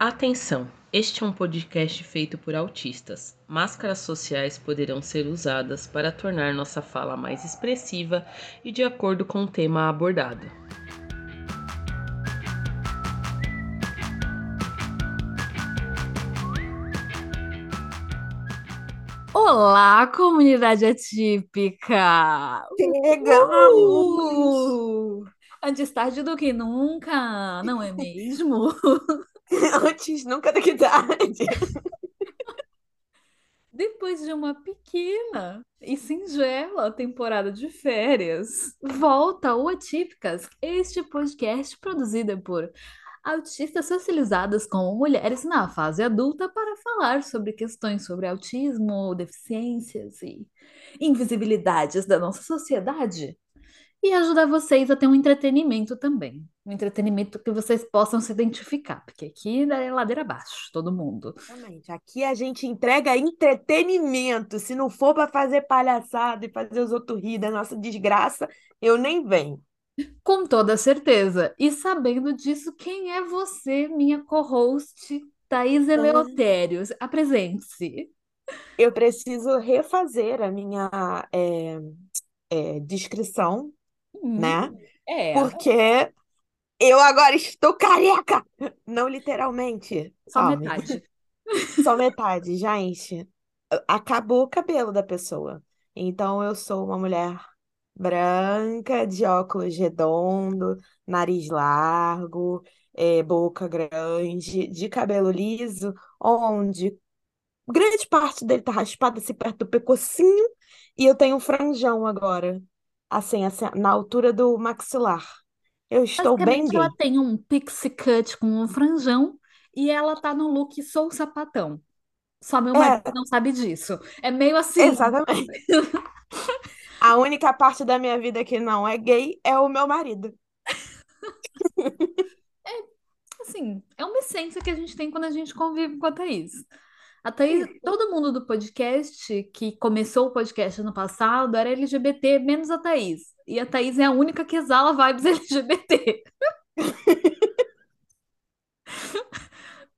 Atenção! Este é um podcast feito por autistas. Máscaras sociais poderão ser usadas para tornar nossa fala mais expressiva e de acordo com o tema abordado. Olá, comunidade atípica! Chegamos! Uh! Antes tarde do que nunca, não é mesmo? Antes nunca que tarde. Depois de uma pequena e singela temporada de férias, volta o Atípicas, este podcast produzido por autistas socializadas com mulheres na fase adulta para falar sobre questões sobre autismo, deficiências e invisibilidades da nossa sociedade e ajudar vocês a ter um entretenimento também. Um entretenimento que vocês possam se identificar, porque aqui é ladeira abaixo, todo mundo. Exatamente. Aqui a gente entrega entretenimento. Se não for para fazer palhaçada e fazer os outros rir da nossa desgraça, eu nem venho. Com toda certeza. E sabendo disso, quem é você, minha co-host, Thaís Eleutérios? Apresente-se. Eu preciso refazer a minha é, é, descrição Hum, né? É, Porque eu agora estou careca! Não literalmente. só Ó, metade. Só metade, gente. Acabou o cabelo da pessoa. Então eu sou uma mulher branca, de óculos redondo, nariz largo, eh, boca grande, de cabelo liso, onde grande parte dele tá raspada assim perto do pescocinho, e eu tenho um franjão agora, assim, assim, na altura do maxilar. Eu estou bem Basicamente, gay. ela tem um pixie cut com um franjão e ela tá no look sou sapatão. Só meu marido É, não sabe disso. É meio assim. exatamente. A única parte da minha vida que não é gay é o meu marido. Assim, é uma essência que a gente tem quando a gente convive com a Thaís. A Thaís, todo mundo do podcast que começou o podcast ano passado era LGBT, menos a Thaís. E a Thaís é a única que exala vibes LGBT.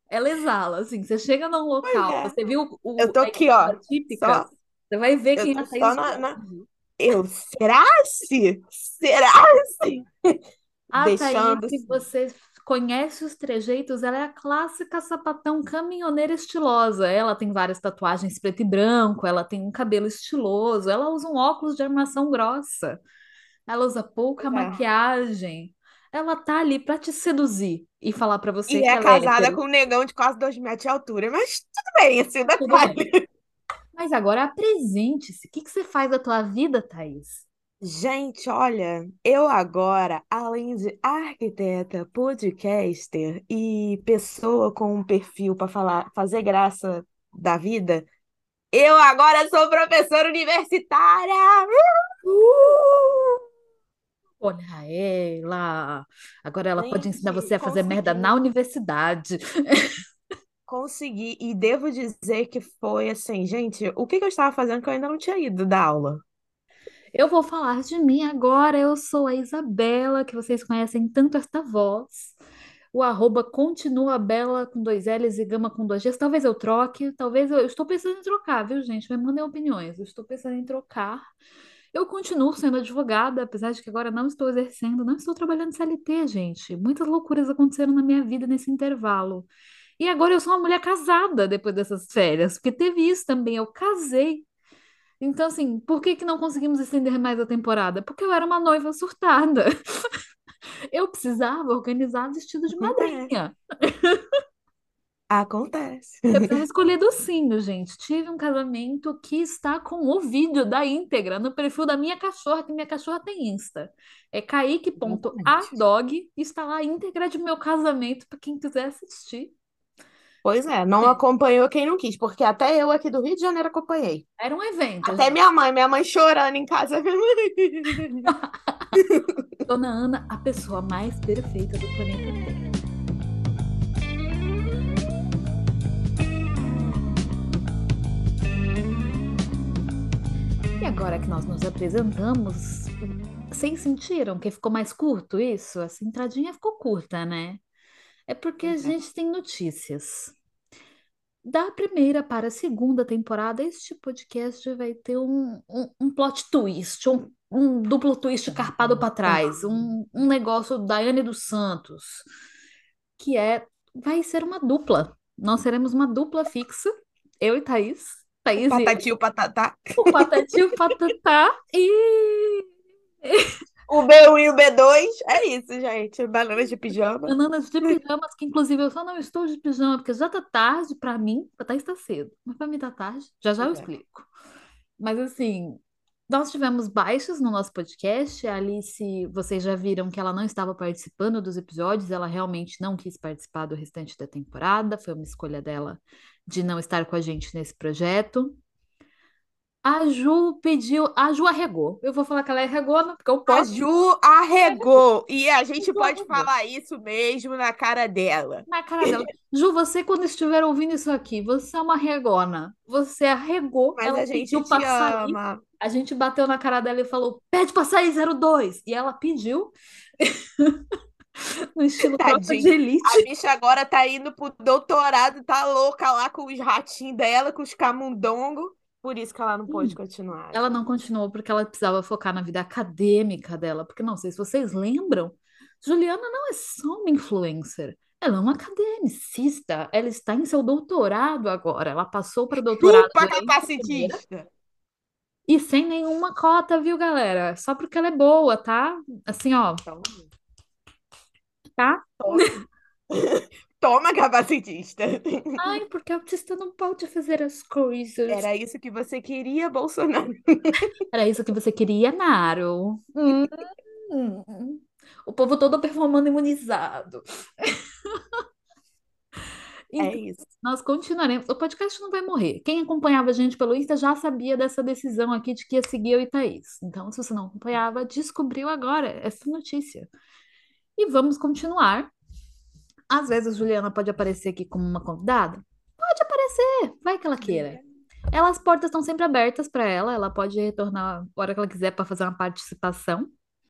Ela exala, assim, você chega num local, é. você viu o, Eu tô a aqui, ó. atípica, Só, você vai ver quem tô a Thaís na, na-. Eu, será se? Será se? A Thaís, Deixando. se você conhece os trejeitos, ela é a clássica sapatão caminhoneira estilosa. Ela tem várias tatuagens preto e branco, ela tem um cabelo estiloso, ela usa um óculos de armação grossa, ela usa pouca É. maquiagem. Ela tá ali pra te seduzir e falar pra você E que é ela é casada com um negão de quase dois metros de altura. Mas tudo bem, Tudo bem. detalhe. Mas agora apresente-se. O que que você faz da tua vida, Thaís? Gente, olha, eu agora, além de arquiteta, podcaster e pessoa com um perfil para falar, fazer graça da vida, eu agora sou professora universitária! Uh! Olha ela. Agora ela pode ensinar você a fazer merda consegui. na universidade. Consegui, e devo dizer que foi assim, gente, o que que eu estava fazendo que eu ainda não tinha ido da aula? Eu vou falar de mim agora. Eu sou a Isabela, que vocês conhecem tanto esta voz. O arroba continua bela com dois L's e gama com dois G's. Talvez eu troque, talvez eu, eu estou pensando em trocar, viu, gente? Me mandem opiniões. Eu estou pensando em trocar. Eu continuo sendo advogada, apesar de que agora não estou exercendo, não estou trabalhando CLT, gente. Muitas loucuras aconteceram na minha vida nesse intervalo. E agora eu sou uma mulher casada depois dessas férias, porque teve isso também. Eu casei. Então, assim, por que que não conseguimos estender mais a temporada? Porque eu era uma noiva surtada. Eu precisava organizar vestido de madrinha. Acontece. Eu precisava escolher docinho, gente. Tive um casamento que está com o vídeo da íntegra no perfil da minha cachorra, que minha cachorra tem Insta. É kaique.adog. Está lá a íntegra de meu casamento para quem quiser assistir. Pois é, não acompanhou quem não quis, porque até eu aqui do Rio de Janeiro acompanhei. Era um evento, Até gente. minha mãe, minha mãe chorando em casa. Dona Ana, a pessoa mais perfeita do planeta Terra. E agora que nós nos apresentamos, vocês sentiram que ficou mais curto isso? Essa entradinha ficou curta, né? É porque a Uhum. gente tem notícias. Da primeira para a segunda temporada, este podcast vai ter um, um, um plot twist, um, um duplo twist carpado para trás, um, um negócio Daiane dos Santos, que é, vai ser uma dupla. Nós seremos uma dupla fixa, eu e Thaís. Thaís e eu, Patati o patatá. o Patati e o Patatá, e O B1 e o B2. É isso, gente. Bananas de pijama. bananas de pijamas, que inclusive eu só não estou de pijama, porque já tá tarde para mim, Thaís tá cedo, mas para mim tá tarde, já já eu é. explico. Mas assim, nós tivemos baixas no nosso podcast. A Alice, vocês já viram que ela não estava participando dos episódios, ela realmente não quis participar do restante da temporada, foi uma escolha dela de não estar com a gente nesse projeto. A Ju pediu, a Ju arregou. Eu vou falar que ela é arregona, porque eu A posso Ju arregou. E a gente pode arregou. falar isso mesmo na cara dela. na cara dela. Ju, você quando estiver ouvindo isso aqui, você é uma arregona. Você arregou, Mas ela a gente pediu te pra sair. ama. A gente bateu na cara dela e falou: pede pra sair 02. E ela pediu. no estilo de Tadinha. A elite. bicha agora tá indo pro doutorado, tá louca lá com os ratinhos dela, com os camundongos. Por isso que ela não pôde Hum. continuar. Ela não continuou porque ela precisava focar na vida acadêmica dela. Porque não sei se vocês lembram, Juliana não é só uma influencer. Ela é uma academicista. Ela está em seu doutorado agora. Ela passou para doutorado Chupa, capacitista! E sem nenhuma cota, viu, galera? Só porque ela é boa, tá? Assim, ó, Toma. tá? Toma, capacitista! Ai, porque autista não pode fazer as coisas. Era isso que você queria, Bolsonaro? Era isso que você queria, Naro? Hum. O povo todo performando imunizado. É Então, isso. nós continuaremos. O podcast não vai morrer. Quem acompanhava a gente pelo Insta já sabia dessa decisão aqui de que ia seguir eu e Thaís. Então, se você não acompanhava, descobriu agora essa notícia. E vamos continuar. Às vezes a Juliana pode aparecer aqui como uma convidada. Pode aparecer, vai que ela queira. Ela, as portas estão sempre abertas para ela, ela pode retornar a hora que ela quiser para fazer uma participação.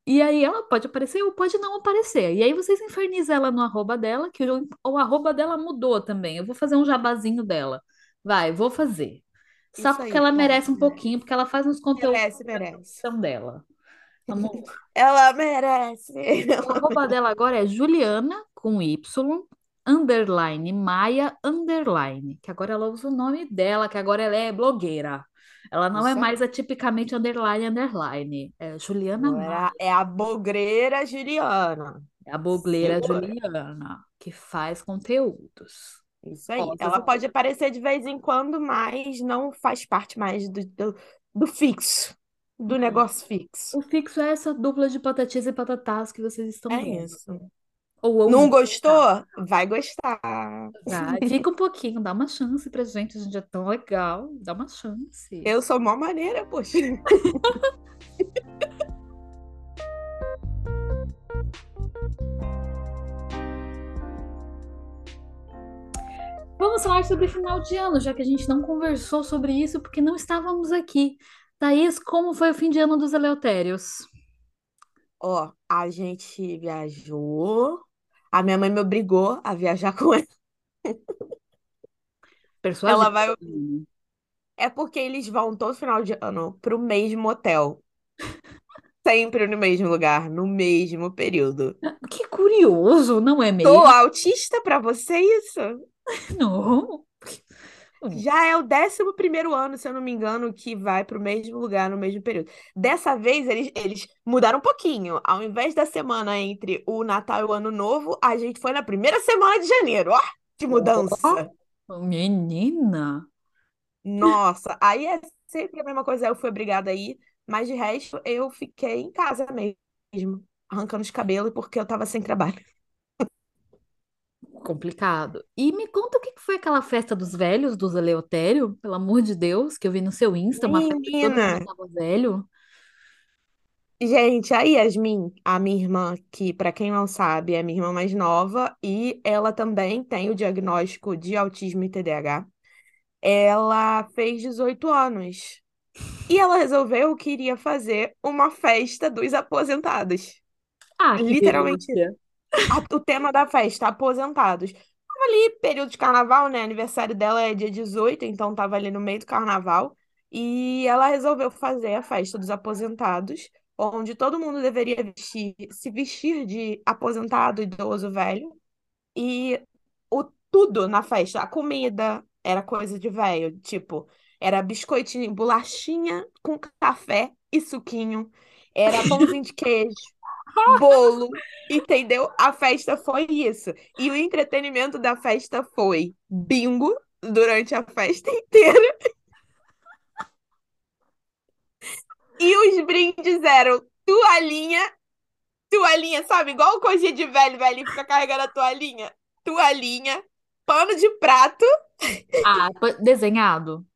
E aí ela pode aparecer ou pode não aparecer. E aí vocês infernizam ela no arroba dela, que o, o arroba dela mudou também. Eu vou fazer um jabazinho dela. Vai, vou fazer. Só Isso porque aí, ela cara, merece um pouquinho, porque ela faz uns conteúdos Merece, merece. são dela. Ela merece. O arroba dela agora é Juliana com Y, underline, Maia, underline. Que agora ela usa o nome dela, que agora ela é blogueira. Ela não é Isso aí. mais a tipicamente underline, underline. É Juliana Maia, é a bogreira Juliana. é a blogueira Segura. Juliana, que faz conteúdos. Isso aí. Ó, Ela pode aparecer de vez em quando, mas não faz parte mais do, do, do fixo, do Uhum. negócio fixo. O fixo é essa dupla de patatis e patatás que vocês estão É vendo. isso. Ou Não ouvindo, gostou? Vai gostar. Vai, fica um pouquinho, dá uma chance pra gente, a gente é tão legal, dá uma chance. Eu sou mó maneira, poxa. Vamos falar sobre final de ano, já que a gente não conversou sobre isso porque não estávamos aqui. Thaís, como foi o fim de ano dos Eleutérios? Ó, a gente viajou. A minha mãe me obrigou a viajar com ela. Persuasiva. Ela vai. É porque eles vão todo final de ano pro mesmo hotel. Sempre no mesmo lugar, no mesmo período. Que curioso, não é mesmo? Tô autista pra você isso? Não. Já é o décimo primeiro ano, se eu não me engano, que vai pro mesmo lugar no mesmo período. Dessa vez, eles, eles mudaram um pouquinho. Ao invés da semana entre o Natal e o Ano Novo, a gente foi na primeira semana de janeiro. Ó, que mudança! Menina. Nossa, aí é sempre a mesma coisa. Eu fui obrigada a ir, mas de resto, eu fiquei em casa mesmo, arrancando os cabelos porque eu tava sem trabalho. Complicado. E me conta o que foi aquela festa dos velhos, dos Eleutério, pelo amor de Deus, que eu vi no seu Insta, uma festa que todo mundo tava velho. Gente, a Yasmin, a minha irmã, que para quem não sabe é minha irmã mais nova e ela também tem o diagnóstico de autismo e TDAH. Ela fez 18 anos e ela resolveu que iria fazer uma festa dos aposentados. Ah, que Literalmente delícia. O tema da festa, aposentados. Tava ali, período de carnaval, né? Aniversário dela é dia 18, então tava ali no meio do carnaval. E ela resolveu fazer a festa dos aposentados, onde todo mundo deveria vestir, se vestir de aposentado, idoso, velho. E o tudo na festa, a comida era coisa de velho, tipo, era biscoitinho, bolachinha com café e suquinho, era pãozinho de queijo, bolo, entendeu? A festa foi isso. E o entretenimento da festa foi bingo durante a festa inteira. E os brindes eram toalhinha, toalhinha, sabe? Igual coisinha de velho, velho, fica carregando a toalhinha. Toalhinha, pano de prato, Ah, desenhado.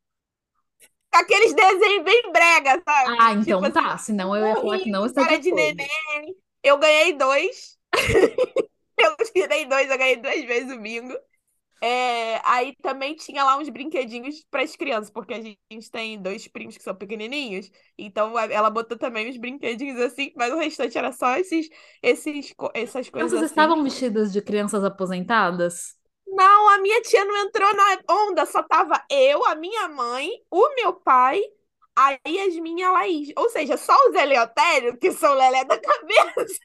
aqueles desenhos bem brega, Ah, sabe? então Tipo assim, tá. Senão eu ia falar que não está de cara de acordo. neném. Eu ganhei dois. Eu tirei dois, eu ganhei duas vezes o bingo. É, aí também tinha lá uns brinquedinhos para as crianças, porque a gente tem dois primos que são pequenininhos, então ela botou também uns brinquedinhos assim, mas o restante era só esses, esses, essas coisas Crianças assim. estavam vestidas de crianças aposentadas? Não, a minha tia não entrou na onda, só tava eu, a minha mãe, o meu pai, a Yasmin e a Laís. Ou seja, só os Eleutério, que são lelé da cabeça,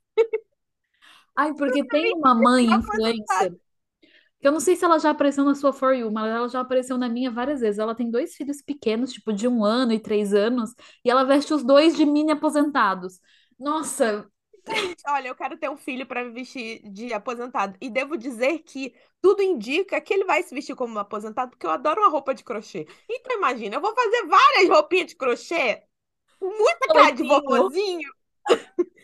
Ai, porque tem uma mãe influencer, que eu não sei se ela já apareceu na sua For You, mas ela já apareceu na minha várias vezes. Ela tem dois filhos pequenos, tipo de um ano e três anos, e ela veste os dois de mini aposentados. Nossa, olha, eu quero ter um filho para me vestir de aposentado. E devo dizer que tudo indica que ele vai se vestir como um aposentado, porque eu adoro uma roupa de crochê. Então, imagina, eu vou fazer várias roupinhas de crochê, com muita cara de vovozinho.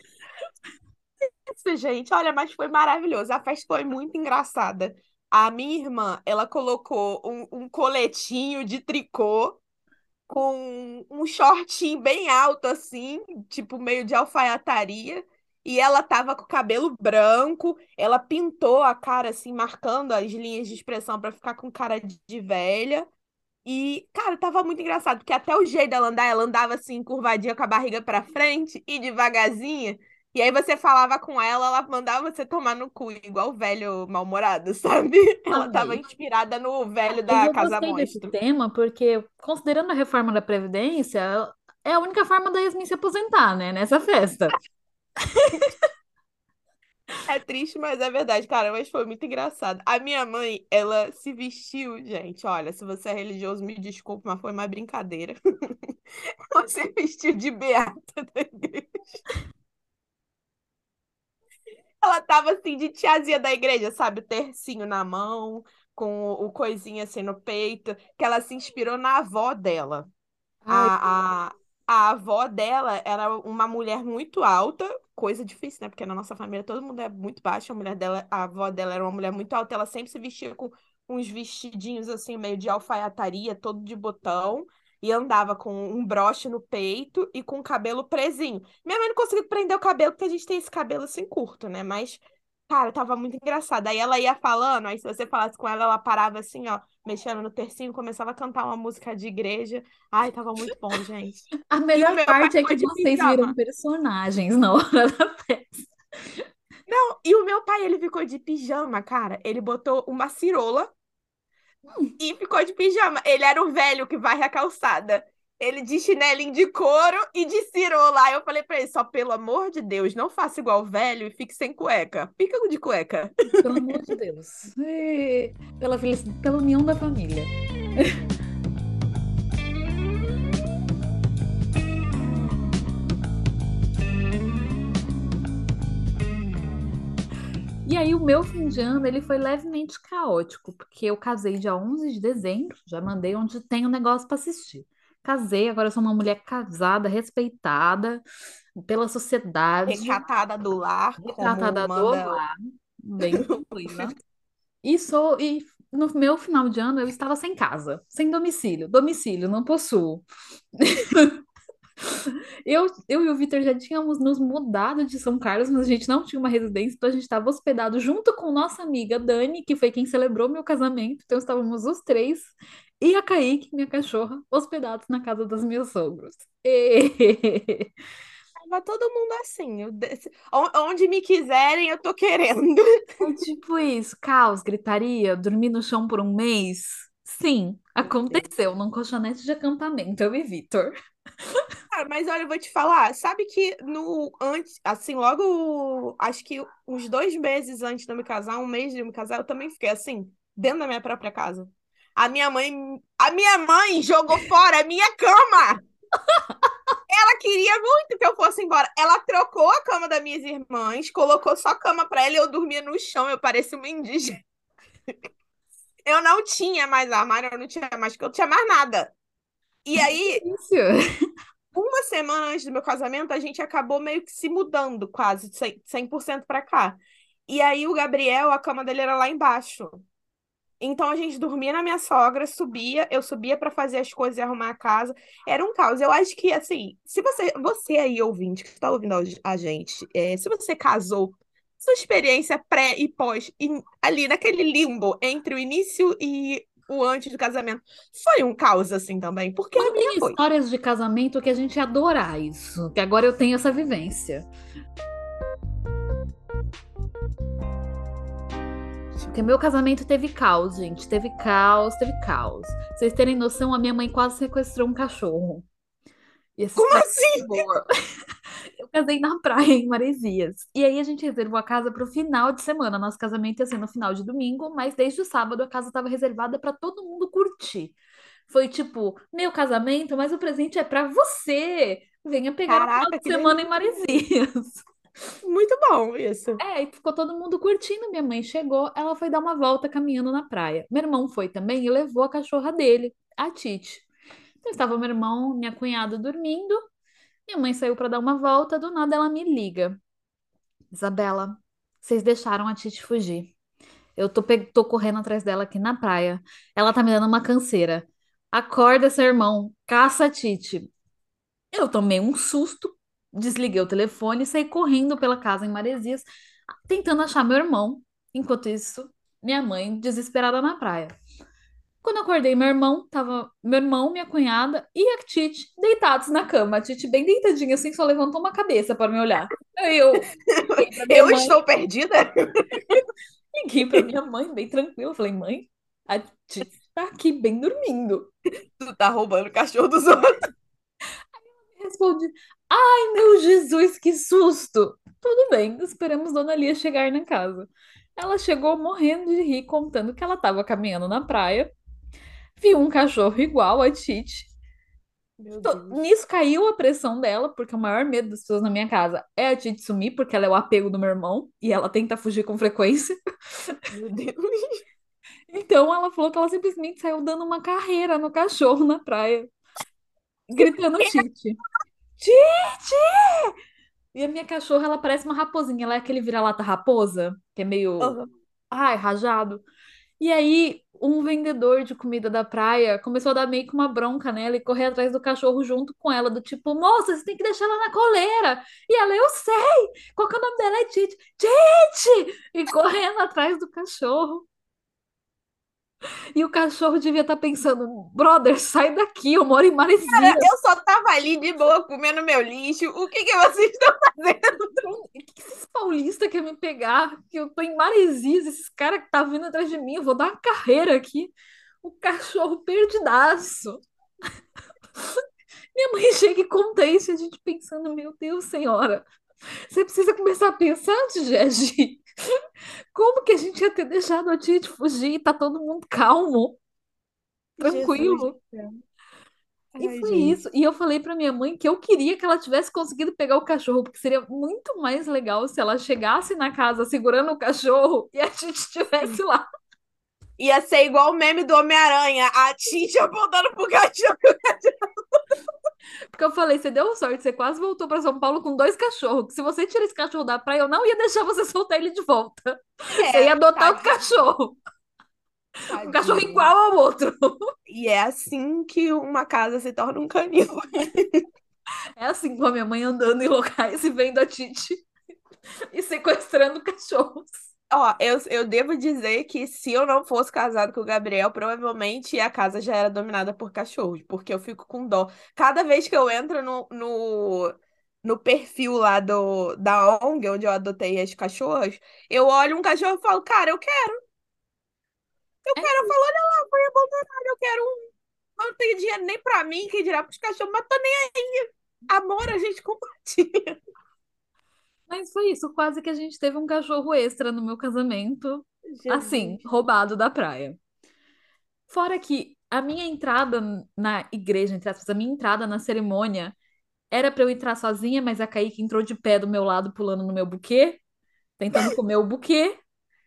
Isso, gente, olha, mas foi maravilhoso. A festa foi muito engraçada. A minha irmã, ela colocou um, um coletinho de tricô com um shortinho bem alto, assim, tipo meio de alfaiataria. E ela tava com o cabelo branco, ela pintou a cara, assim, marcando as linhas de expressão pra ficar com cara de velha. E, cara, tava muito engraçado, porque até o jeito dela andar, ela andava assim, curvadinha com a barriga pra frente e devagarzinha. E aí você falava com ela, ela mandava você tomar no cu, igual o velho mal-humorado, sabe? Ela tava amei. inspirada no velho da eu Casa gostei desse Monstro. tema porque, considerando a reforma da Previdência, é a única forma da Yasmin se aposentar, né? Nessa festa. É triste, mas é verdade, cara, mas foi muito engraçado. A minha mãe, ela se vestiu, gente, olha, se você é religioso, me desculpe, mas foi uma brincadeira. Ela se vestiu de beata da igreja. Ela tava assim de tiazinha da igreja, sabe? O tercinho na mão, com o, o coisinho assim no peito, que ela se inspirou na avó dela. Ai, A, a, a avó dela era uma mulher muito alta, coisa difícil, né? Porque na nossa família todo mundo é muito baixo. A mulher dela, a avó dela era uma mulher muito alta, ela sempre se vestia com uns vestidinhos assim, meio de alfaiataria, todo de botão, e andava com um broche no peito e com o cabelo presinho. Minha mãe não conseguiu prender o cabelo, porque a gente tem esse cabelo assim curto, né? Mas. Cara, tava muito engraçado. Aí ela ia falando, aí se você falasse com ela, ela parava assim, ó, mexendo no tercinho, começava a cantar uma música de igreja. Ai, tava muito bom, gente. a melhor pai parte é que vocês viram pijama. personagens na hora da festa. Não, e o meu pai, ele ficou de pijama, cara. Ele botou uma cirola e ficou de pijama. Ele era o velho que varre a calçada. Ele de chinelinho de couro e de. Aí eu falei pra ele, só pelo amor de Deus, não faça igual o velho e fique sem cueca. Fica de cueca. Pelo amor de Deus. Pela, pela união da família. E aí o meu fim de ano, ele foi levemente caótico, porque eu casei dia 11 de dezembro, já mandei onde tem um negócio para assistir. Casei, agora sou uma mulher casada, respeitada pela sociedade, Recatada do lar, como retratada do lar, bem tranquila. E sou, e no meu final de ano eu estava sem casa, sem domicílio. Domicílio, não possuo. Eu, eu e o Vitor já tínhamos nos mudado de São Carlos, mas a gente não tinha uma residência, então a gente estava hospedado junto com nossa amiga Dani, que foi quem celebrou meu casamento. Então estávamos os três e a Kaique, minha cachorra, hospedados na casa dos meus sogros. E... Tava todo mundo assim. eu desse- Onde me quiserem, eu tô querendo. É tipo isso, caos, gritaria, dormir no chão por um mês. Sim, aconteceu num colchonete de acampamento, eu e Vitor. Cara, mas olha, eu vou te falar, sabe que no antes, assim, logo, acho que uns dois meses antes de eu me casar, um mês de eu me casar, eu também fiquei assim, dentro da minha própria casa. A minha mãe, a minha mãe jogou fora a minha cama. Ela queria muito que eu fosse embora. Ela trocou a cama das minhas irmãs, colocou só cama pra ela e eu dormia no chão, eu parecia uma indígena. Eu não tinha mais armário, eu não tinha mais, porque eu não tinha mais nada. E aí, Isso. uma semana antes do meu casamento, a gente acabou meio que se mudando quase 100%, 100% para cá. E aí o Gabriel, a cama dele era lá embaixo. Então a gente dormia na minha sogra, subia, eu subia para fazer as coisas e arrumar a casa. Era um caos. Eu acho que assim, se você, você aí ouvinte que está ouvindo a a gente, é, se você casou, sua experiência pré e pós, e ali naquele limbo entre o início e o antes do casamento, foi um caos assim também, porque a Não minha tem foi. histórias de casamento que a gente ia adorar isso, que agora eu tenho essa vivência. Porque meu casamento teve caos, gente. Teve caos, teve caos. Pra vocês terem noção, a minha mãe quase sequestrou um cachorro. Como assim? Casei na praia, em Maresias. E aí a gente reservou a casa para o final de semana. Nosso casamento ia ser no final de domingo, mas desde o sábado a casa estava reservada para todo mundo curtir. Foi tipo, meu casamento, mas o presente é para você. Venha pegar o final Caraca, de semana em Maresias. Muito bom isso. É, e ficou todo mundo curtindo. Minha mãe chegou, ela foi dar uma volta caminhando na praia. Meu irmão foi também e levou a cachorra dele, a Titi. Então estava meu irmão, minha cunhada dormindo. Minha mãe saiu para dar uma volta, do nada ela me liga. Isabela, vocês deixaram a Titi fugir. Eu tô, tô correndo atrás dela aqui na praia. Ela tá me dando uma canseira. Acorda, seu irmão. Caça a Titi. Eu tomei um susto, desliguei o telefone e saí correndo pela casa em Maresias, tentando achar meu irmão. Enquanto isso, minha mãe desesperada na praia. Quando eu acordei, meu irmão tava, meu irmão, minha cunhada e a Titi deitados na cama. A Titi bem deitadinha assim, só levantou uma cabeça para me olhar. Aí eu Eu mãe, estou perdida? liguei pra minha mãe, bem tranquila. Falei, mãe, a Titi tá aqui bem dormindo. Tu tá roubando o cachorro dos outros. Respondi: Ai, meu Jesus, que susto! Tudo bem, esperamos Dona Lia chegar na casa. Ela chegou morrendo de rir, contando que ela estava caminhando na praia, viu um cachorro igual a Titi. Nisso caiu a pressão dela, porque o maior medo das pessoas na minha casa é a Titi sumir, porque ela é o apego do meu irmão e ela tenta fugir com frequência. Meu Deus. Então ela falou que ela simplesmente saiu dando uma carreira no cachorro na praia, gritando Titi. Titi! E a minha cachorra, ela parece uma raposinha, ela é aquele vira-lata raposa, que é meio, Aham. ai, rajado. E aí, um vendedor de comida da praia começou a dar meio que uma bronca nela e correr atrás do cachorro junto com ela, do tipo, moça, você tem que deixar ela na coleira. E ela, eu sei! Qual que é o nome dela? É Titi. Titi! E correndo atrás do cachorro. E o cachorro devia estar pensando, brother, sai daqui, eu moro em Maresias. Eu só tava ali de boa comendo meu lixo. O que que vocês estão fazendo? O que que esses paulistas querem me pegar? Que eu tô em Maresias, esses caras que tá vindo atrás de mim, eu vou dar uma carreira aqui. O cachorro perdidaço. Minha mãe chega e conta isso e a gente pensando, meu Deus, senhora, você precisa começar a pensar antes de agir. Como que a gente ia ter deixado a Titi fugir e tá todo mundo calmo, tranquilo? Céu. E Ai, foi gente. isso. E eu falei pra minha mãe que eu queria que ela tivesse conseguido pegar o cachorro, porque seria muito mais legal se ela chegasse na casa segurando o cachorro e a gente estivesse lá. Ia ser igual o meme do Homem-Aranha, a Titi apontando pro cachorro. Porque eu falei, você deu sorte, você quase voltou pra São Paulo com dois cachorros. Que se você tira esse cachorro da praia, eu não ia deixar você soltar ele de volta. Você ia adotar tadinho, cachorro. Um cachorro tadinho. igual ao outro. E é assim que uma casa se torna um canil. É assim com a minha mãe andando em locais e vendo a Titi e sequestrando cachorros. Ó, eu, eu devo dizer que se eu não fosse casado com o Gabriel, provavelmente a casa já era dominada por cachorros, porque eu fico com dó. Cada vez que eu entro no, no, no perfil lá do, da ONG, onde eu adotei as cachorras, eu olho um cachorro e falo, cara, eu quero. Eu É quero, eu falo, olha lá, foi abandonado, eu quero um. Eu não tenho dinheiro nem pra mim, quem dirá pros cachorros, mas tô nem aí. Amor, a gente compartilha. Mas foi isso, quase que a gente teve um cachorro extra no meu casamento, assim, Jesus. roubado da praia. Fora que a minha entrada na igreja, entre aspas, a minha entrada na cerimônia era pra eu entrar sozinha, mas a Kaique entrou de pé do meu lado, pulando no meu buquê, tentando comer o buquê.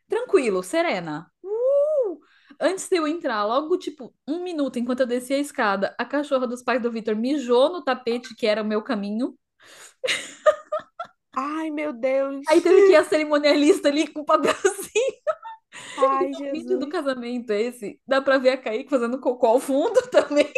Tranquilo, serena. Uh! Antes de eu entrar, logo tipo um minuto enquanto eu descia a escada, a cachorra dos pais do Vitor mijou no tapete que era o meu caminho. Ai, meu Deus. Aí teve que ir a cerimonialista ali com o papelzinho. Ai, O vídeo do Jesus. casamento esse. Dá pra ver a Kaique fazendo cocô ao fundo também.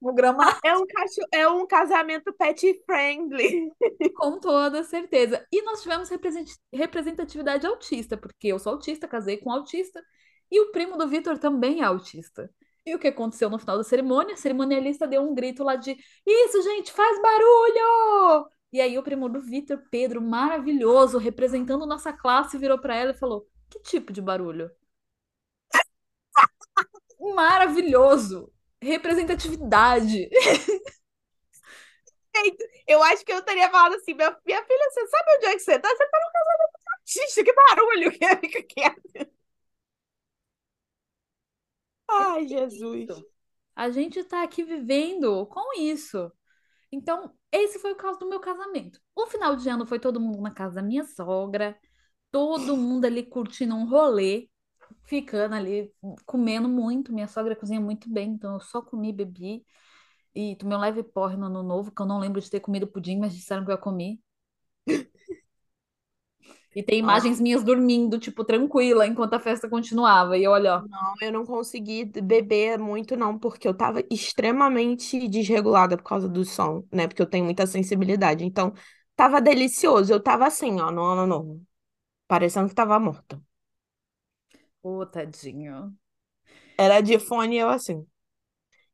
No gramado. É um, cacho... é um casamento pet friendly. Com toda certeza. E nós tivemos represent- representatividade autista, porque eu sou autista, casei com um autista, e o primo do Vitor também é autista. E o que aconteceu no final da cerimônia? A cerimonialista deu um grito lá de: Isso, gente, faz barulho! E aí o primo do Vitor, Pedro, maravilhoso, representando nossa classe, virou pra ela e falou: Que tipo de barulho? Maravilhoso! Representatividade. Eu acho que eu teria falado assim, minha, minha filha, você sabe onde é que você tá? Você tá no casamento artista, que barulho que fica quieto. Ai, Jesus. A gente tá aqui vivendo com isso. Então, esse foi o caso do meu casamento. O final de ano foi todo mundo na casa da minha sogra, todo mundo ali curtindo um rolê, ficando ali, comendo muito. Minha sogra cozinha muito bem, então eu só comi, bebi e tomei um leve porre no ano novo, que eu não lembro de ter comido pudim, mas disseram que eu comi. E tem Nossa. imagens minhas dormindo, tipo, tranquila, enquanto a festa continuava. E olha, ó, Não, eu não consegui beber muito, não, porque eu tava extremamente desregulada por causa do som, né? Porque eu tenho muita sensibilidade. Então, tava delicioso. Eu tava assim, ó, no ano novo. Parecendo que tava morta. ô, tadinho. Era de fone e eu assim.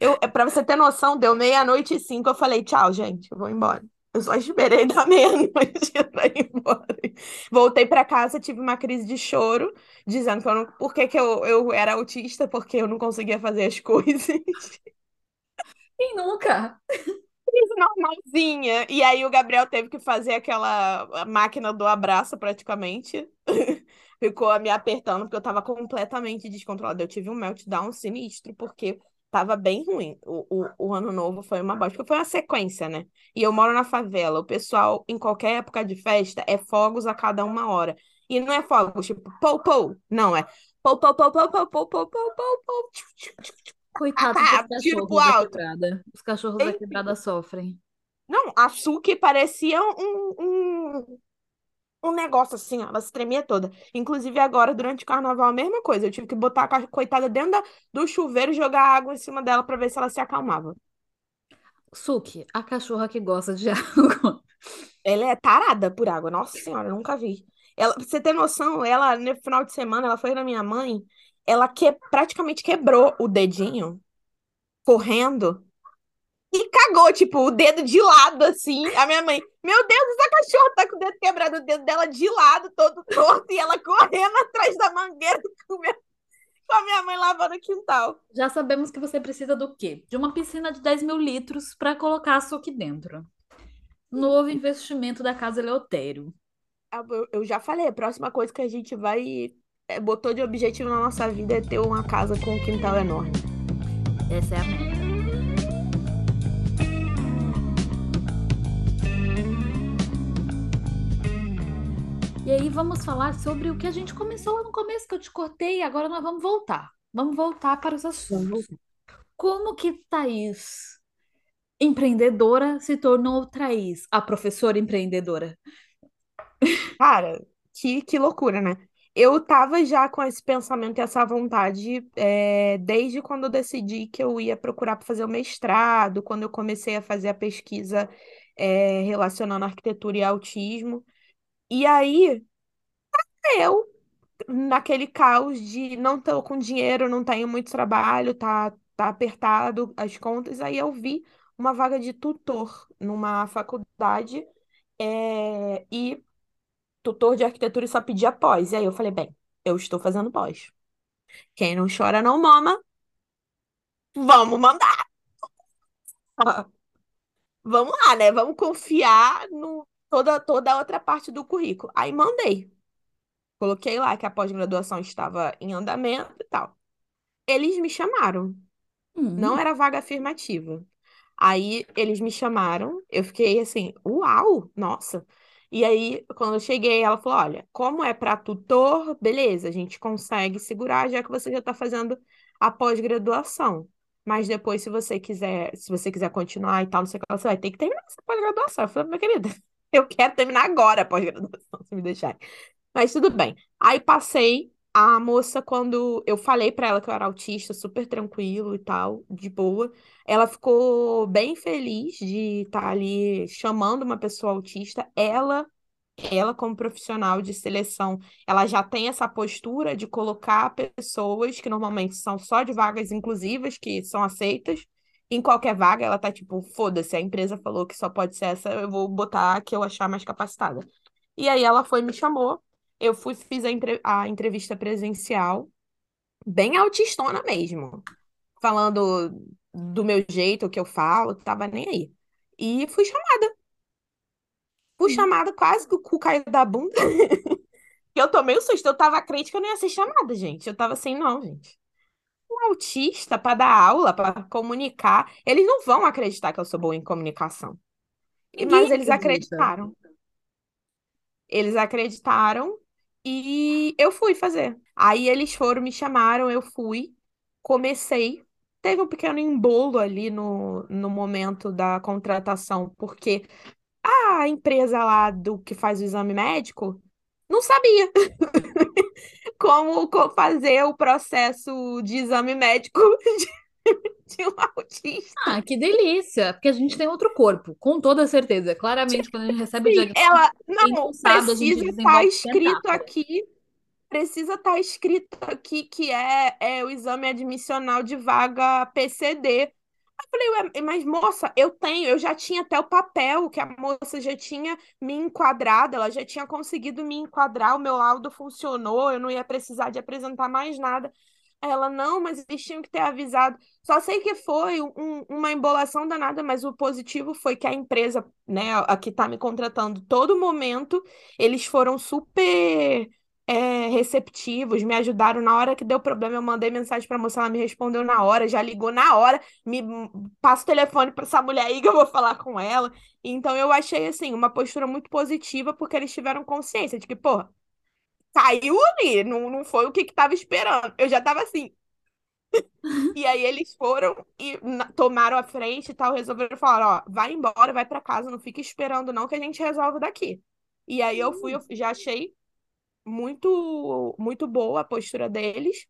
Eu, é pra você ter noção, deu meia-noite e cinco, eu falei, tchau, gente, eu vou embora. Eu só esperei da meia-noite pra ir embora. Voltei pra casa, tive uma crise de choro, dizendo que eu não, por que que eu, eu era autista, porque eu não conseguia fazer as coisas. Quem nunca? Crise normalzinha. E aí o Gabriel teve que fazer aquela máquina do abraço, praticamente. Ficou me apertando, porque eu tava completamente descontrolada. Eu tive um meltdown sinistro, porque tava bem ruim. O, o, o ano novo foi uma bosta, porque foi uma sequência, né? E eu moro na favela. O pessoal, em qualquer época de festa, é fogos a cada uma hora. E não é fogos, tipo, pou, pou. Não, é pou, pou, pou, pou, pou, pou, pou, pou, pou, pou. Coitados Ah, dos tiro pro da alto. quebrada. Os cachorros da Enfim. quebrada sofrem. Não, a Suki parecia um, um, um negócio assim, ó, ela se tremia toda. Inclusive agora, durante o carnaval, a mesma coisa. Eu tive que botar a coitada dentro da- do chuveiro e jogar água em cima dela pra ver se ela se acalmava. Suki, a cachorra que gosta de água. Ela é tarada por água, nossa senhora, eu nunca vi. Ela, pra você ter noção, ela, no final de semana, ela foi na minha mãe, ela que, praticamente quebrou o dedinho, correndo, e cagou, tipo, o dedo de lado, assim. A minha mãe, meu Deus, essa cachorra tá com o dedo quebrado, o dedo dela de lado, todo torto, e ela correndo atrás da mangueira com, meu- com a minha mãe lavando o quintal. Já sabemos que você precisa do quê? De uma piscina de 10 mil litros para colocar a Suki dentro. Novo investimento da Casa Eleutério. Ah, Eu, eu já falei, a próxima coisa que a gente vai, é, botou de objetivo na nossa vida é ter uma casa com um quintal enorme. Essa é a meta. E aí vamos falar sobre o que a gente começou lá no começo, que eu te cortei, e agora nós vamos voltar. Vamos voltar para os assuntos. Como que Thaís, empreendedora, se tornou Thaís, a professora empreendedora? Cara, que, que loucura, né? Eu tava já com esse pensamento e essa vontade é, desde quando eu decidi que eu ia procurar para fazer o mestrado, quando eu comecei a fazer a pesquisa é, relacionando arquitetura e autismo. E aí, eu, naquele caos de não tô com dinheiro, não tenho muito trabalho, tá, tá apertado as contas, aí eu vi uma vaga de tutor numa faculdade é, e tutor de arquitetura só pedia pós. E aí eu falei, bem, eu estou fazendo pós. Quem não chora não mama. Vamos mandar. Vamos lá, né? Vamos confiar no toda toda a outra parte do currículo. Aí mandei. Coloquei lá que a pós-graduação estava em andamento e tal. Eles me chamaram. Não Hum, era vaga afirmativa. Aí eles me chamaram, eu fiquei assim, uau, nossa. E aí, quando eu cheguei, ela falou: Olha, como é para tutor, beleza, a gente consegue segurar, já que você já está fazendo a pós-graduação. Mas depois, se você quiser, se você quiser continuar e tal, não sei o que, você vai ter que terminar essa pós-graduação. Eu falei, minha querida, eu quero terminar agora a pós-graduação, se me deixar. Mas tudo bem. Aí passei. A moça, quando eu falei pra ela que eu era autista, super tranquilo e tal, de boa, ela ficou bem feliz de estar ali chamando uma pessoa autista. Ela, ela como profissional de seleção, ela já tem essa postura de colocar pessoas que normalmente são só de vagas inclusivas, que são aceitas, em qualquer vaga. Ela tá tipo, foda-se, a empresa falou que só pode ser essa, eu vou botar a que eu achar mais capacitada. E aí ela foi me chamou. Eu fui, fiz a, entre- a entrevista presencial, bem autistona mesmo, falando do meu jeito, o que eu falo, tava nem aí. E fui chamada. Fui hum. chamada quase que o cu caiu da bunda. Eu tomei um susto. Eu tava crente que eu não ia ser chamada, gente. Eu tava assim, não, gente. Um autista para dar aula, para comunicar, eles não vão acreditar que eu sou boa em comunicação. E- Mas Ninguém eles acredita. acreditaram. Eles acreditaram e eu fui fazer. Aí eles foram, me chamaram, eu fui, comecei. Teve um pequeno embolo ali no, no momento da contratação, porque a empresa lá do que faz o exame médico não sabia como co- fazer o processo de exame médico de, de um autista. Ah, que delícia! Porque a gente tem outro corpo, com toda certeza. Claramente, quando a gente recebe o Sim, diagnóstico ela, não, gente precisa estar desenvolve escrito aqui Precisa estar escrito aqui que é, é o exame admissional de vaga PCD. Eu falei, ué, mas moça, eu tenho, eu já tinha até o papel que a moça já tinha me enquadrado, ela já tinha conseguido me enquadrar, o meu laudo funcionou, eu não ia precisar de apresentar mais nada. Ela, não, mas eles tinham que ter avisado. Só sei que foi um- uma embolação danada, mas o positivo foi que a empresa, né, a que está me contratando, todo momento, eles foram super é, receptivos, me ajudaram na hora que deu problema. Eu mandei mensagem para a moça, ela me respondeu na hora, já ligou na hora, me passa o telefone para essa mulher aí que eu vou falar com ela. Então eu achei assim uma postura muito positiva porque eles tiveram consciência de que, pô, caiu ali, não, não foi o que que tava esperando. Eu já tava assim. E aí eles foram e tomaram a frente e tal, resolveram falar, ó, vai embora, vai para casa, não fica esperando não que a gente resolve daqui. E aí eu fui, eu já achei muito muito boa a postura deles.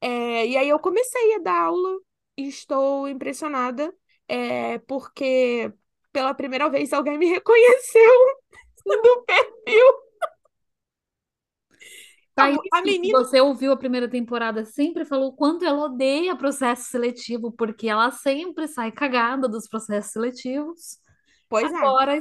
É, e aí eu comecei a dar aula e estou impressionada, é, porque pela primeira vez alguém me reconheceu do perfil. Thaís, a menina, você ouviu a primeira temporada, sempre falou o quanto ela odeia processo seletivo, porque ela sempre sai cagada dos processos seletivos. pois é. Agora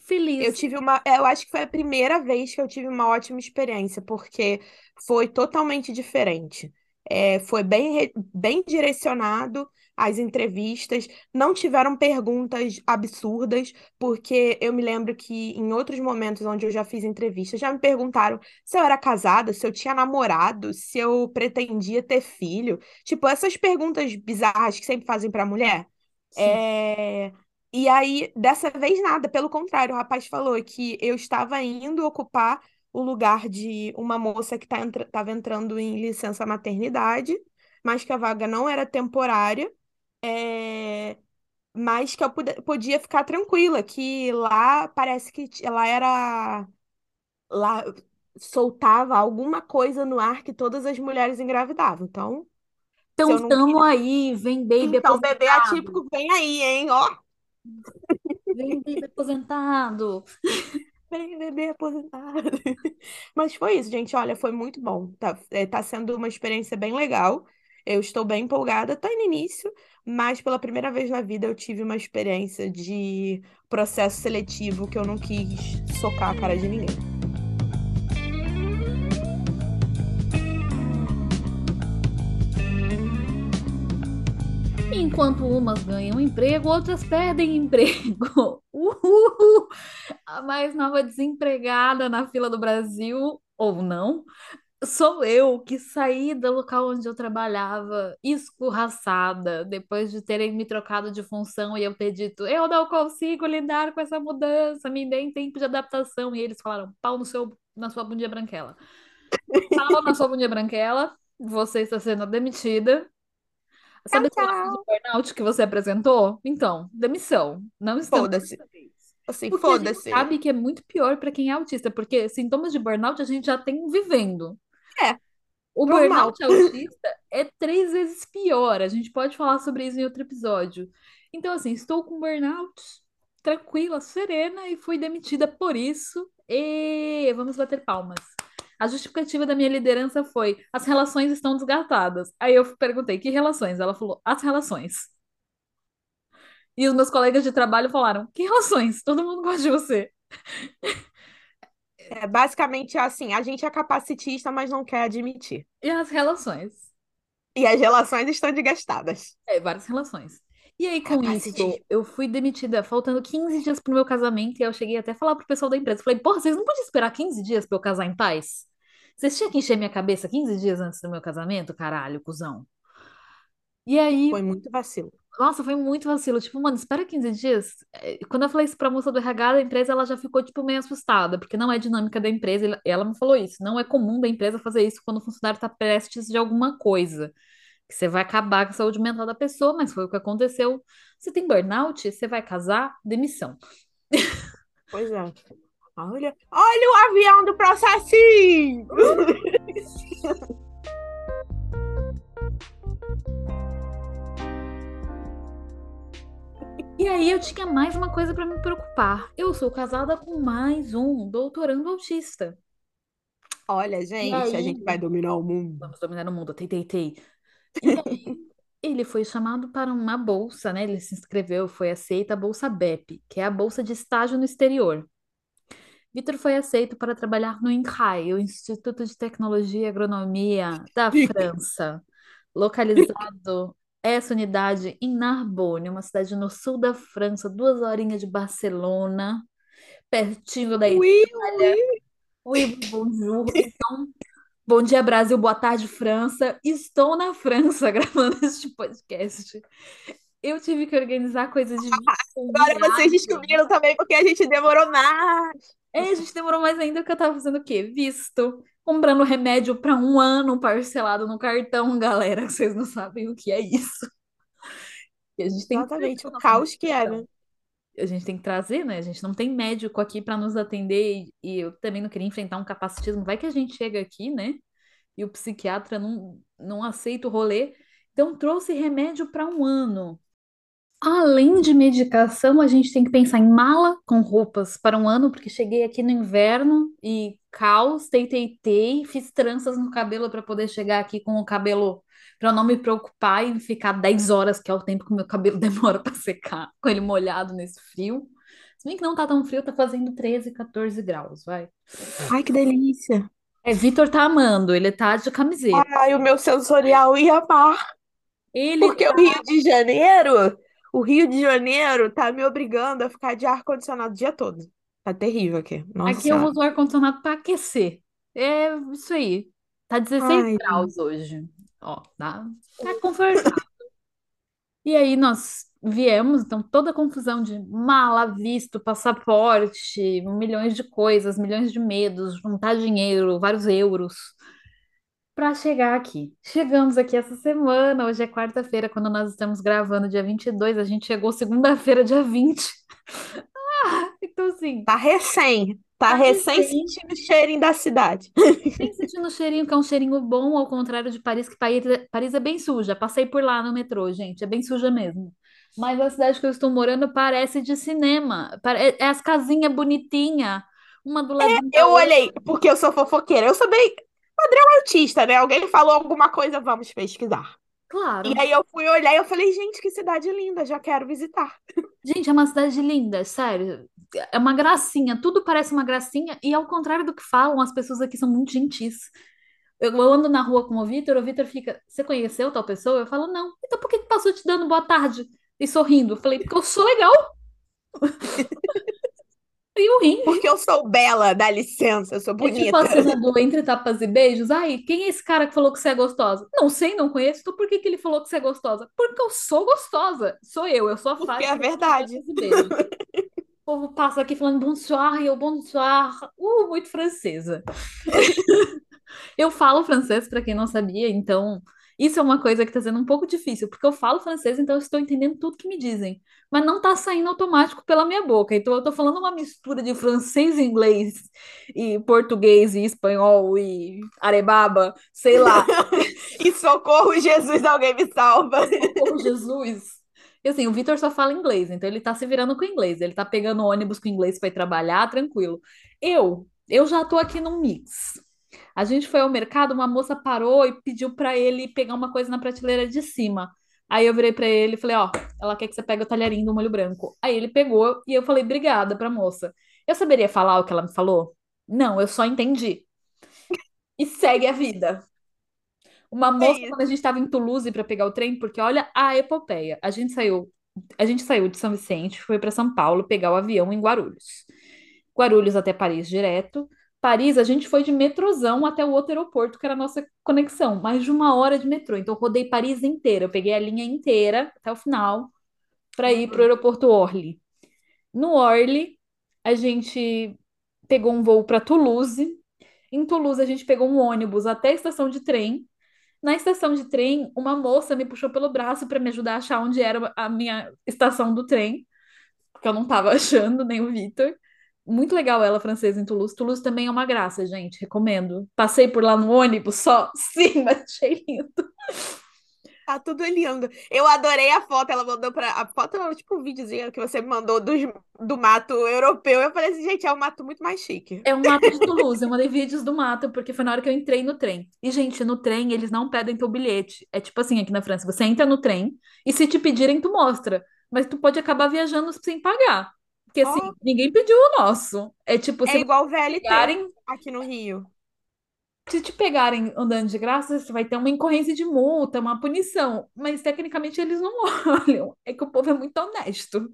está Eu feliz. tive uma, eu acho que foi a primeira vez que eu tive uma ótima experiência, porque foi totalmente diferente. É, foi bem, bem direcionado as entrevistas, não tiveram perguntas absurdas, porque eu me lembro que em outros momentos onde eu já fiz entrevistas, já me perguntaram se eu era casada, se eu tinha namorado, se eu pretendia ter filho. Tipo, essas perguntas bizarras que sempre fazem para mulher. Sim. É, e aí, dessa vez, nada. Pelo contrário, o rapaz falou que eu estava indo ocupar o lugar de uma moça que tá entra estava entrando em licença maternidade, mas que a vaga não era temporária, é, mas que eu podia ficar tranquila, que lá parece que ela era. Lá soltava alguma coisa no ar que todas as mulheres engravidavam. Então, Então, tamo aí, vem baby Então, bebê aposentado. atípico vem aí, hein? Ó. Vem baby aposentado. Bem, bebê aposentado. Mas foi isso, gente. Olha, foi muito bom. Tá, é, tá sendo uma experiência bem legal. Eu estou bem empolgada, tá no início, mas pela primeira vez na vida eu tive uma experiência de processo seletivo que eu não quis socar a cara de ninguém. Enquanto umas ganham emprego, outras perdem emprego. Uhul! A mais nova desempregada na fila do Brasil, ou não, sou eu que saí do local onde eu trabalhava escorraçada, depois de terem me trocado de função e eu ter dito, eu não consigo lidar com essa mudança, me deem tempo de adaptação. E eles falaram, pau no seu, na sua bundinha branquela. Pau na sua bundinha branquela, você está sendo demitida. Sabe Tchau, tchau. burnout que você apresentou? Então, demissão. Não estamos Foda-se. dessa vez. Assim, Porque a gente foda-se. sabe que é muito pior para quem é autista, porque sintomas de burnout a gente já tem vivendo. É, O normal. burnout autista é três vezes pior. A gente pode falar sobre isso em outro episódio. Então, assim, estou com burnout, tranquila, serena, e fui demitida por isso. E vamos bater palmas. A justificativa da minha liderança foi: as relações estão desgastadas. Aí eu perguntei: que relações? Ela falou: as relações. E os meus colegas de trabalho falaram: que relações? Todo mundo gosta de você. É basicamente assim, a gente é capacitista, mas não quer admitir. E as relações? E as relações estão desgastadas. É, várias relações. E aí, com isso, eu fui demitida faltando 15 dias pro meu casamento, e aí eu cheguei até a falar pro pessoal da empresa. Falei, porra, vocês não podiam esperar 15 dias pra eu casar em paz? Vocês tinham que encher minha cabeça 15 dias antes do meu casamento, caralho, cuzão. E aí, Foi muito vacilo. nossa, foi muito vacilo. Tipo, mano, espera 15 dias. Eh, Quando eu falei isso pra moça do RH da empresa, ela já ficou, tipo, meio assustada, porque não é dinâmica da empresa. e Ela me falou isso. Não é comum da empresa fazer isso quando o funcionário tá prestes de alguma coisa. Que você vai acabar com a saúde mental da pessoa, mas foi o que aconteceu. Você tem burnout, você vai casar, demissão. Pois é. Olha, olha o avião do processinho! E aí eu tinha mais uma coisa pra me preocupar. Eu sou casada com mais um doutorando autista. Olha, gente, a aí? gente vai dominar o mundo. Vamos dominar o mundo, tei, tei, tei. E aí, ele foi chamado para uma bolsa, né? Ele se inscreveu, foi aceita a bolsa BEP, que é a bolsa de estágio no exterior. Vitor foi aceito para trabalhar no INRAE, o Instituto de Tecnologia e Agronomia da França, localizado essa unidade em Narbonne, uma cidade no sul da França, duas horinhas de Barcelona, pertinho da Ui, Itália. ui. Oui, bonjour. Então, bom dia, Brasil, boa tarde, França. Estou na França gravando este podcast. Eu tive que organizar coisas de visto, Agora vocês descobriram também porque a gente demorou mais. É, a gente demorou mais ainda porque eu tava fazendo o quê? Visto. Comprando remédio para um ano parcelado no cartão, galera. Vocês não sabem o que é isso. E a gente tem Exatamente, o caos que é, né? A gente tem que trazer, né? A gente não tem médico aqui para nos atender e, e eu também não queria enfrentar um capacitismo. Vai que a gente chega aqui, né? E o psiquiatra não, não aceita o rolê. Então trouxe remédio para um ano. Além de medicação, a gente tem que pensar em mala com roupas para um ano, porque cheguei aqui no inverno e caos, tei, tei, fiz tranças no cabelo para poder chegar aqui com o cabelo, para não me preocupar e ficar 10 horas, que é o tempo que o meu cabelo demora para secar, com ele molhado nesse frio. Se bem que não tá tão frio, tá fazendo 13, 14 graus, vai. Ai, que delícia. É, Vitor tá amando, ele tá de camiseta. Ai, o meu sensorial ia amar. Ele Porque o Rio de Janeiro, o Rio de Janeiro tá me obrigando a ficar de ar-condicionado o dia todo. Tá terrível aqui. Nossa Aqui eu uso o ar-condicionado para aquecer. É isso aí. Tá 16 Ai, graus hoje. Ó, tá, tá confortável. E aí nós viemos, então, toda a confusão de mala, visto, passaporte, milhões de coisas, milhões de medos, juntar dinheiro, vários euros, para chegar aqui. Chegamos aqui essa semana, hoje é quarta-feira, quando nós estamos gravando, dia 22, a gente chegou segunda-feira, dia 20. Ah, então assim, Tá recém. Tá Tá recém recém. sentindo o cheirinho da cidade. Nem sentindo o cheirinho, que é um cheirinho bom, ao contrário de Paris, que Paris, Paris é bem suja. Passei por lá no metrô, gente, é bem suja mesmo. Mas a cidade que eu estou morando parece de cinema. Pare- É as casinhas bonitinhas, uma do ladinho da Eu outra. olhei, porque eu sou fofoqueira. Eu sou bem padrão autista, né? Alguém falou alguma coisa, vamos pesquisar. Claro. E aí eu fui olhar e eu falei, gente, que cidade linda, já quero visitar. Gente, é uma cidade linda, sério. É uma gracinha, tudo parece uma gracinha, e ao contrário do que falam, as pessoas aqui são muito gentis. Eu, eu ando na rua com o Vitor, o Vitor fica, você conheceu tal pessoa? Eu falo, não. Então por que que passou te dando boa tarde e sorrindo? Eu falei, porque eu sou legal. E eu rindo. Porque eu sou bela, dá licença, eu sou É tipo bonita. a cena do Entre Tapas e Beijos. Ai, quem é esse cara que falou que você é gostosa? Não sei, não conheço. Então por que que ele falou que você é gostosa? Porque eu sou gostosa. Sou eu, eu sou a Porque Fátima é verdade. O povo passa aqui falando bonsoir e eu bonsoir. Uh, muito francesa. Eu falo francês, para quem não sabia, então isso é uma coisa que está sendo um pouco difícil, porque eu falo francês, então eu estou entendendo tudo que me dizem, mas não está saindo automático pela minha boca. Então eu estou falando uma mistura de francês e inglês, e português e espanhol e arebaba, sei lá. E socorro, Jesus, alguém me salva. Socorro, Jesus. E assim, o Vitor só fala inglês, então ele tá se virando com inglês. Ele tá pegando ônibus com inglês para ir trabalhar, tranquilo. Eu, eu já tô aqui num mix. A gente foi ao mercado, uma moça parou e pediu para ele pegar uma coisa na prateleira de cima. Aí eu virei para ele e falei, ó, ela quer que você pegue o talharinho do molho branco. Aí ele pegou e eu falei, obrigada pra moça. Eu saberia falar o que ela me falou? Não, eu só entendi. E segue a vida. Uma moça, isso. quando a gente estava em Toulouse para pegar o trem, porque olha a epopeia. A gente saiu, a gente saiu de São Vicente, foi para São Paulo pegar o avião em Guarulhos. Guarulhos até Paris direto. Paris, a gente foi de metrozão até o outro aeroporto, que era a nossa conexão, mais de uma hora de metrô. Então, eu rodei Paris inteira. Eu peguei a linha inteira até o final para ir para o aeroporto Orly. No Orly, a gente pegou um voo para Toulouse. Em Toulouse, a gente pegou um ônibus até a estação de trem. Na estação de trem, uma moça me puxou pelo braço para me ajudar a achar onde era a minha estação do trem, porque eu não estava achando, nem o Vitor. Muito legal ela, francesa, em Toulouse. Toulouse também é uma graça, gente, recomendo. Passei por lá no ônibus só, sim, mas achei lindo. Tá tudo lindo. Eu adorei a foto, ela mandou pra. A foto não, tipo um videozinho que você me mandou dos, do mato europeu. Eu falei assim, gente, é um mato muito mais chique. É um mato de Toulouse, eu mandei vídeos do mato, porque foi na hora que eu entrei no trem. E, gente, no trem eles não pedem teu bilhete. É tipo assim, aqui na França, você entra no trem e se te pedirem, tu mostra. Mas tu pode acabar viajando sem pagar. Porque, assim, Ó. ninguém pediu o nosso. É tipo, É se igual o VLT pegarem, aqui no Rio. se te pegarem andando de graça, você vai ter uma incorrência de multa, uma punição. Mas, tecnicamente, eles não olham. É que o povo é muito honesto.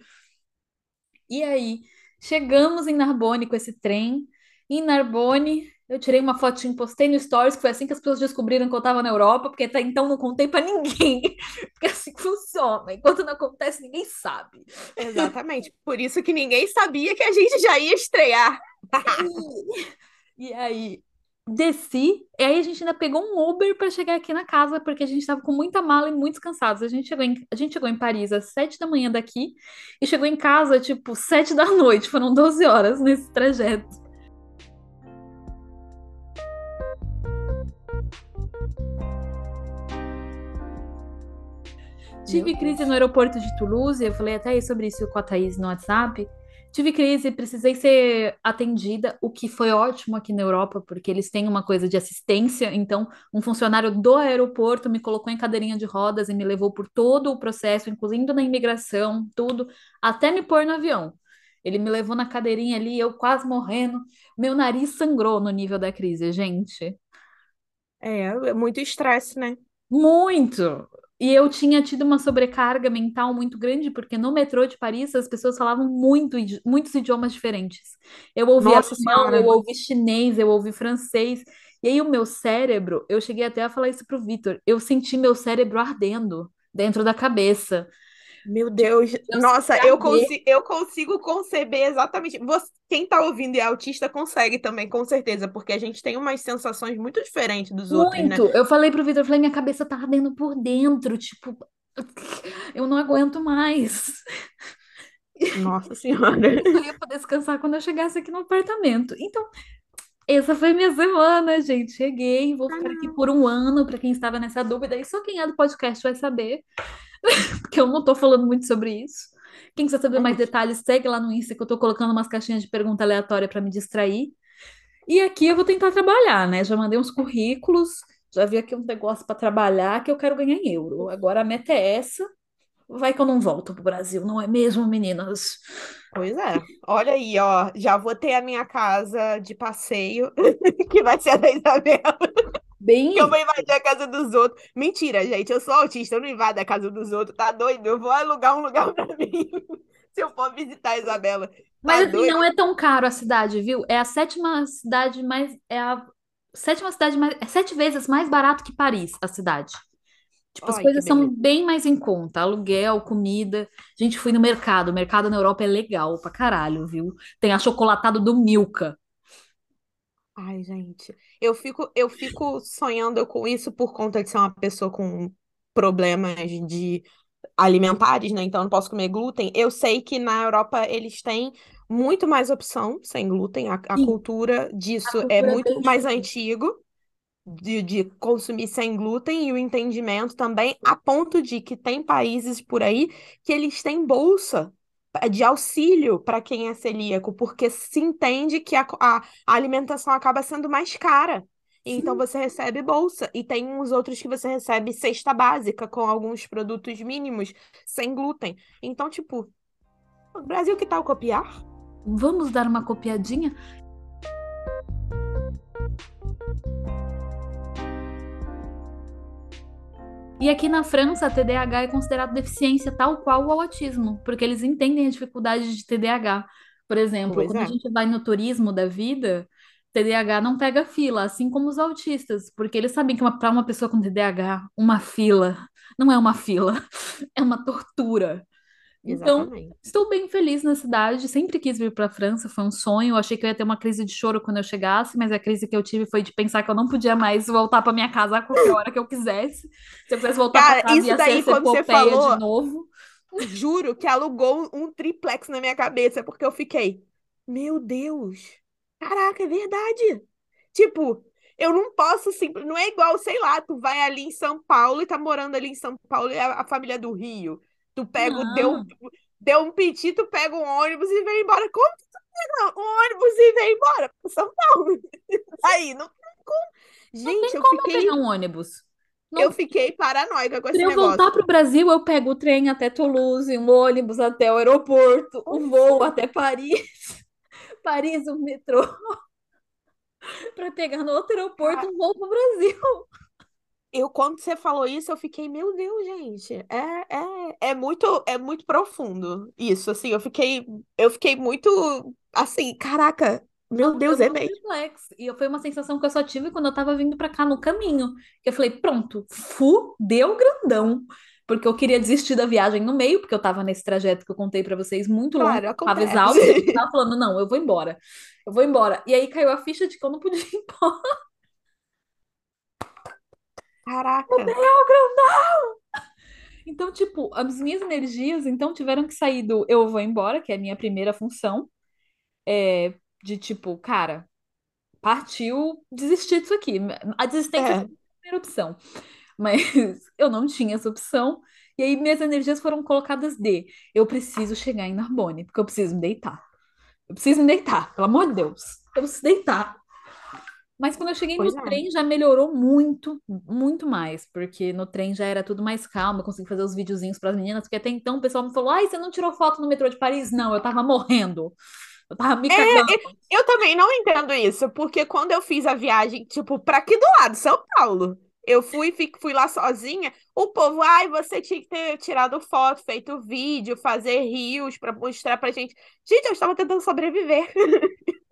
E aí, chegamos em Narbonne com esse trem. Em Narbonne, eu tirei uma fotinho, postei no Stories, que foi assim que as pessoas descobriram que eu estava na Europa, porque até então não contei para ninguém. Porque assim que funciona. Enquanto não acontece, ninguém sabe. Exatamente. Por isso que ninguém sabia que a gente já ia estrear. E aí, desci, e aí a gente ainda pegou um Uber para chegar aqui na casa, porque a gente estava com muita mala e muitos cansados. A gente chegou em, a gente chegou em Paris às sete da manhã daqui e chegou em casa, tipo, sete da noite. Foram 12 horas nesse trajeto. Tive crise no aeroporto de Toulouse, eu falei até sobre isso com a Thaís no WhatsApp. Tive crise, precisei ser atendida, o que foi ótimo aqui na Europa, porque eles têm uma coisa de assistência. Então, um funcionário do aeroporto me colocou em cadeirinha de rodas e me levou por todo o processo, incluindo na imigração, tudo, até me pôr no avião. Ele me levou na cadeirinha ali, eu quase morrendo. Meu nariz sangrou no nível da crise, gente. É, é muito estresse, né? Muito! E eu tinha tido uma sobrecarga mental muito grande, porque no metrô de Paris as pessoas falavam muito, muitos idiomas diferentes. Eu ouvi Nossa alemão, eu ouvi chinês, eu ouvi francês. E aí o meu cérebro, eu cheguei até a falar isso pro Vitor, eu senti meu cérebro ardendo dentro da cabeça. Meu Deus. Eu Nossa, eu consigo, eu consigo conceber exatamente. Você, quem tá ouvindo e é autista consegue também, com certeza, porque a gente tem umas sensações muito diferentes dos outros, né? muito. Eu falei pro Vitor, eu falei, minha cabeça tá ardendo por dentro, tipo, eu não aguento mais. Nossa Senhora. Eu ia poder descansar quando eu chegasse aqui no apartamento. Então, essa foi minha semana, gente. Cheguei, vou ficar aqui por um ano, para quem estava nessa dúvida. E só quem é do podcast vai saber, porque eu não tô falando muito sobre isso. Quem quiser saber mais detalhes, segue lá no Insta, que eu tô colocando umas caixinhas de pergunta aleatória para me distrair. E aqui eu vou tentar trabalhar, né? Já mandei uns currículos, Já vi aqui um negócio para trabalhar que eu quero ganhar em euro. Agora a meta é essa. Vai que eu não volto pro Brasil, não é mesmo, meninas? Pois é. Olha aí, ó. Já vou ter a minha casa de passeio, que vai ser a da Isabela. Bem, Que eu vou invadir a casa dos outros. Mentira, gente. Eu sou autista, eu não invado a casa dos outros. Tá doido? Eu vou alugar um lugar pra mim. Se eu for visitar a Isabela. Tá mas assim, doido? não é tão caro a cidade, viu? É a sétima cidade mais. É a sétima cidade mais. É sete vezes mais barato que Paris, a cidade. Tipo, as Ai, coisas são bem mais em conta. Aluguel, comida. Gente, fui no mercado. O mercado na Europa é legal pra caralho, viu? Tem achocolatado do Milka. Ai, gente. Eu fico, eu fico sonhando com isso por conta de ser uma pessoa com problemas de alimentares, né? Então eu não posso comer glúten. Eu sei que na Europa eles têm muito mais opção sem glúten. A, a cultura a disso é cultura é muito mais antigo. De, de consumir sem glúten e o entendimento também, a ponto de que tem países por aí que eles têm bolsa de auxílio para quem é celíaco, porque se entende que a, a, a alimentação acaba sendo mais cara. Então Sim. você recebe bolsa. E tem uns outros que você recebe cesta básica, com alguns produtos mínimos, sem glúten. Então, tipo, o Brasil que tal copiar? Vamos dar uma copiadinha? E aqui na França, a TDAH é considerado deficiência tal qual o autismo, porque eles entendem a dificuldade de TDAH. Por exemplo, Pois quando a é, gente vai no turismo da vida, TDAH não pega fila, assim como os autistas, porque eles sabem que para uma pessoa com TDAH, uma fila não é uma fila, é uma tortura. Então, exatamente. estou bem feliz na cidade. Sempre quis vir para a França, foi um sonho. Eu achei que eu ia ter uma crise de choro quando eu chegasse, mas a crise que eu tive foi de pensar que eu não podia mais voltar para minha casa a qualquer hora que eu quisesse. Se eu quisesse voltar para casa, isso ia ser daí, essa quando você epopeia de falou. novo. Juro que alugou um triplex na minha cabeça, porque eu fiquei, meu Deus, caraca, é verdade. Tipo, eu não posso simples, não é igual, sei lá, tu vai ali em São Paulo e tá morando ali em São Paulo e a, a família do Rio. Tu pega, o- deu, Não, deu um piti, tu pega um ônibus e vem embora. Como que tu pega um ônibus e vem embora São Paulo? Aí, não tem como. não Gente, tem eu como eu fiquei, pegar um ônibus. eu Não, fiquei paranoica com esse eu voltar negócio. para o Brasil, eu pego o trem até Toulouse, um ônibus até o aeroporto, o Pois voo até Paris, Paris, o metrô, para pegar no outro aeroporto um voo para o Brasil. Eu, quando você falou isso, eu fiquei, meu Deus, gente, é, é, é muito, é muito profundo isso, assim, eu fiquei, eu fiquei muito, assim, caraca, meu eu Deus, é tô mesmo. perplexa. E foi uma sensação que eu só tive quando eu tava vindo pra cá no caminho. Que eu falei, pronto, fudeu grandão. Porque eu queria desistir da viagem no meio, porque eu tava nesse trajeto que eu contei pra vocês, muito longo. Claro, Tava exausta, tava falando, não, eu vou embora. Eu vou embora. E aí caiu a ficha de que eu não podia ir embora. Caraca, Então, tipo, as minhas energias, então, tiveram que sair do eu vou embora, que é a minha primeira função, é, de tipo, cara, partiu desistir disso aqui. A desistência foi é, a primeira opção. Mas eu não tinha essa opção. E aí minhas energias foram colocadas de eu preciso chegar em Narbonne, porque eu preciso me deitar. Eu preciso me deitar, pelo amor de Deus. Eu preciso deitar. Mas quando eu cheguei no pois é. trem já melhorou muito, muito mais, porque no trem já era tudo mais calmo, eu consegui fazer os videozinhos para as meninas, porque até então o pessoal me falou: "Ai, você não tirou foto no metrô de Paris?" Não, eu tava morrendo. Eu tava me É, cagando. eu também não entendo isso, porque quando eu fiz a viagem, tipo, pra aqui do lado, São Paulo, eu fui, fi- fui lá sozinha, o povo, ai, você tinha que ter tirado foto, feito vídeo, fazer rios pra mostrar pra gente. Gente, eu estava tentando sobreviver.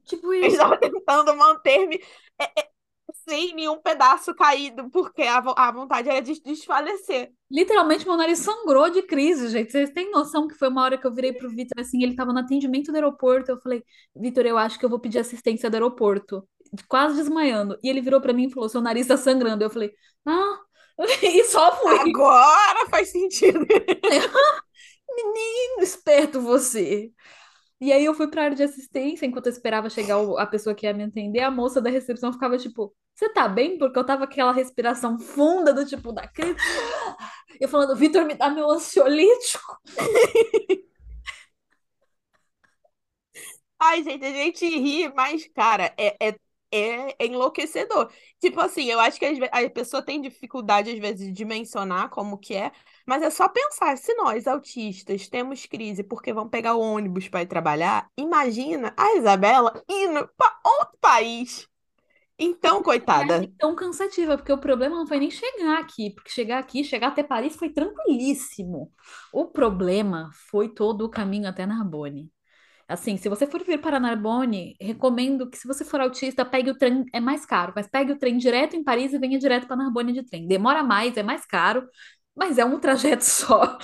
Tipo Eu isso. estava tentando manter-me é, é, sem nenhum pedaço caído, porque a, a vontade era de desfalecer. Literalmente, meu nariz sangrou de crise, gente. Vocês têm noção que foi uma hora que eu virei pro Vitor assim, ele tava no atendimento do aeroporto. Eu falei, Vitor, eu acho que eu vou pedir assistência do aeroporto. Quase desmaiando. E ele virou pra mim e falou: seu nariz tá sangrando. Eu falei, ah, e só fui. Agora faz sentido. Menino, esperto você. E aí eu fui pra área de assistência, enquanto eu esperava chegar o- a pessoa que ia me atender, a moça da recepção ficava tipo, você tá bem? Porque eu tava com aquela respiração funda do tipo da crise. Eu falando, Vitor, me dá meu ansiolítico. Ai, gente, a gente ri, mas, cara, é, é, é enlouquecedor. Tipo assim, eu acho que a pessoa tem dificuldade, às vezes, de dimensionar como que é, mas é só pensar, se nós, autistas, temos crise porque vamos pegar o ônibus para ir trabalhar, imagina a Isabela indo para outro país. Então, coitada. viagem tão cansativa, porque o problema não foi nem chegar aqui, porque chegar aqui, chegar até Paris foi tranquilíssimo. O problema foi todo o caminho até Narbonne. Assim, se você for vir para Narbonne, recomendo que se você for autista, pegue o trem, é mais caro, mas pegue o trem direto em Paris e venha direto para Narbonne de trem. Demora mais, é mais caro, mas é um trajeto só.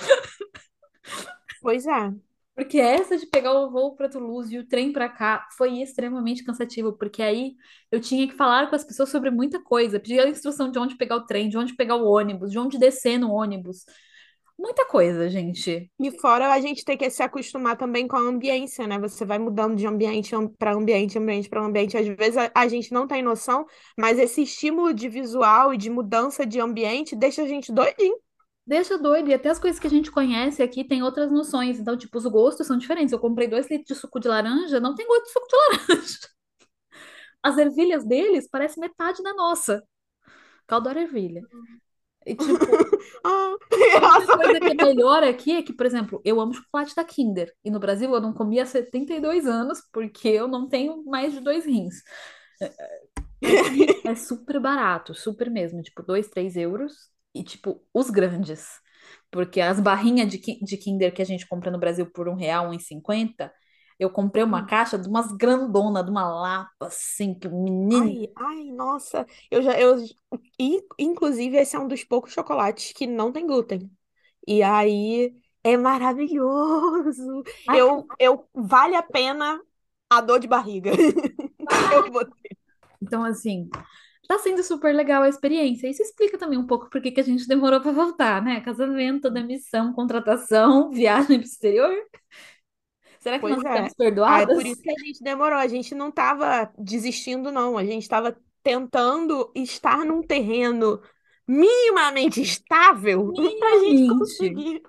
Pois é. Porque essa de pegar o voo para Toulouse e o trem para cá foi extremamente cansativo, porque aí eu tinha que falar com as pessoas sobre muita coisa, pedir a instrução de onde pegar o trem, de onde pegar o ônibus, de onde descer no ônibus. Muita coisa, gente. E fora a gente tem que se acostumar também com a ambiência, né? Você vai mudando de ambiente para ambiente, ambiente para ambiente. Às vezes a, a gente não tem noção, mas esse estímulo de visual e de mudança de ambiente deixa a gente doidinho. Deixa doido, e até as coisas que a gente conhece aqui tem outras noções. Então, tipo, os gostos são diferentes. Eu comprei dois litros de suco de laranja, não tem gosto de suco de laranja. As ervilhas deles parecem metade da nossa. Eu adoro ervilha. E, tipo, Ah, Outra nossa, coisa que é melhor aqui é que, por exemplo, eu amo chocolate da Kinder. E no Brasil eu não comia há 72 anos, porque eu não tenho mais de dois rins. É super barato, super mesmo. Tipo, 2, 3 euros. E, tipo, os grandes. Porque as barrinhas de, de Kinder que a gente compra no Brasil por um real, um e cinquenta, eu comprei uma Hum. caixa de umas grandonas, de uma lapa, assim, que menino... ai, ai, nossa. Eu já, eu, in- inclusive, esse é um dos poucos chocolates que não tem glúten. E aí é maravilhoso. Ai, Eu, eu vale a pena a dor de barriga. Eu vou Então, assim, tá sendo super legal a experiência. Isso explica também um pouco por que a gente demorou para voltar, né? Casamento, demissão, contratação, viagem pro exterior. Será que nós Pois é. estamos Ah, é por isso que a gente demorou. A gente não estava desistindo, não. A gente estava tentando estar num terreno minimamente estável para a gente conseguir.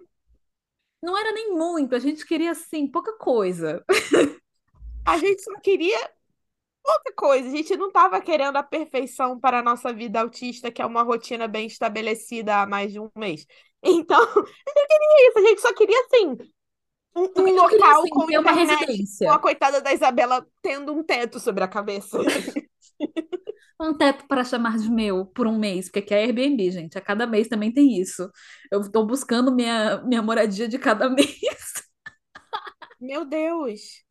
Não era nem muito, a gente queria, assim, pouca coisa. A gente só queria outra coisa. A gente não estava querendo a perfeição para a nossa vida autista, que é uma rotina bem estabelecida há mais de um mês. Então, a gente não queria isso. A gente só queria, assim, um, um queria, local assim, com uma internet, com residência. a coitada da Isabela tendo um teto sobre a cabeça. Um teto para chamar de meu por um mês, porque aqui é Airbnb, gente. A cada mês também tem isso. Eu tô buscando minha, minha moradia de cada mês. Meu Deus.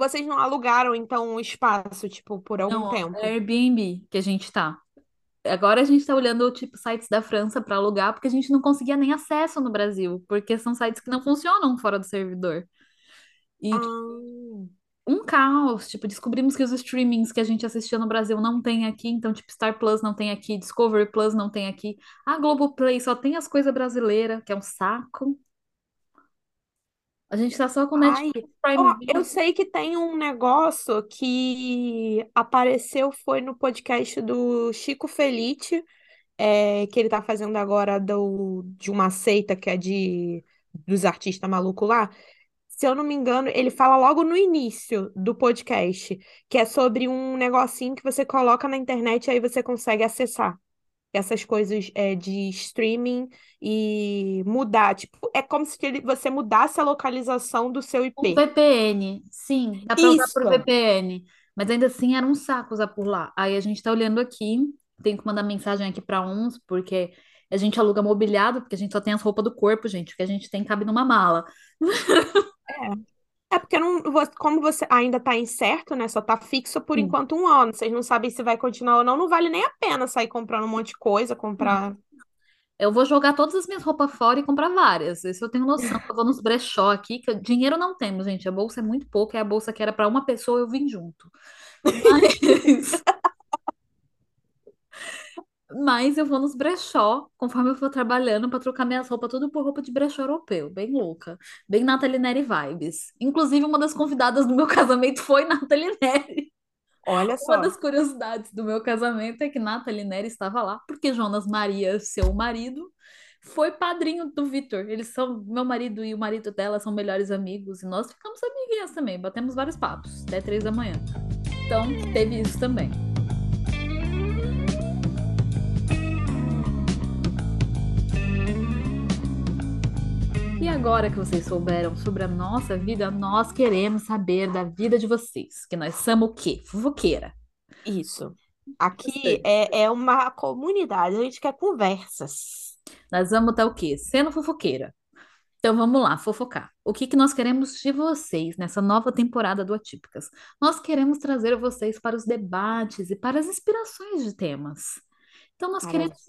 Vocês não alugaram, então, um espaço, tipo, por algum Não, tempo? Airbnb que a gente tá. Agora a gente tá olhando, tipo, sites da França para alugar, porque a gente não conseguia nem acesso no Brasil, porque são sites que não funcionam fora do servidor. E Ah, um caos, tipo, descobrimos que os streamings que a gente assistia no Brasil não tem aqui, então, tipo, Star Plus não tem aqui, Discovery Plus não tem aqui. A Globoplay só tem as coisas brasileiras, que é um saco. A gente tá só com ai, Netflix, Prime ó, eu Video. sei que tem um negócio que apareceu, foi no podcast do Chico Felice, é, que ele tá fazendo agora do, de uma seita que é de dos artistas malucos lá. Se eu não me engano, ele fala logo no início do podcast, que é sobre um negocinho que você coloca na internet e aí você consegue acessar. Essas coisas é, de streaming e mudar. Tipo, é como se ele- você mudasse a localização do seu IP. VPN, sim, dá pra usar por Isso! VPN, mas ainda assim era um saco usar por lá. Aí a gente tá olhando aqui, tem que mandar mensagem aqui pra uns, porque a gente aluga mobiliado, porque a gente só tem as roupas do corpo, gente, o que a gente tem cabe numa mala. É porque não, como você ainda está incerto, né? Só está fixo por Sim. enquanto um ano. Vocês não sabem se vai continuar ou não. Não vale nem a pena sair comprando um monte de coisa, comprar. Eu vou jogar todas as minhas roupas fora e comprar várias. Isso eu tenho noção. Eu vou nos brechó aqui, que dinheiro não temos, gente. A bolsa é muito pouca, é a bolsa que era pra uma pessoa, eu vim junto. Mas, mas eu vou nos brechó, conforme eu for trabalhando, pra trocar minhas roupas tudo por roupa de brechó europeu. Bem louca. Bem Nathalie Neri vibes. Inclusive, uma das convidadas do meu casamento foi Nathalie Neri. Olha Uma só. das curiosidades do meu casamento é que Nathalie Neri estava lá, porque Jonas Maria, seu marido, foi padrinho do Vitor. Eles são, meu marido e o marido dela são melhores amigos, e nós ficamos amiguinhas também, batemos vários papos, até três da manhã. Então, teve isso também. E agora que vocês souberam sobre a nossa vida, nós queremos saber da vida de vocês. Que nós somos o quê? Fofoqueira. Isso. Aqui é, é uma comunidade, a gente quer conversas. Nós vamos estar o quê? Sendo fofoqueira. Então vamos lá, fofocar. O que que nós queremos de vocês nessa nova temporada do Atípicas? Nós queremos trazer vocês para os debates e para as inspirações de temas. Então nós Para queremos as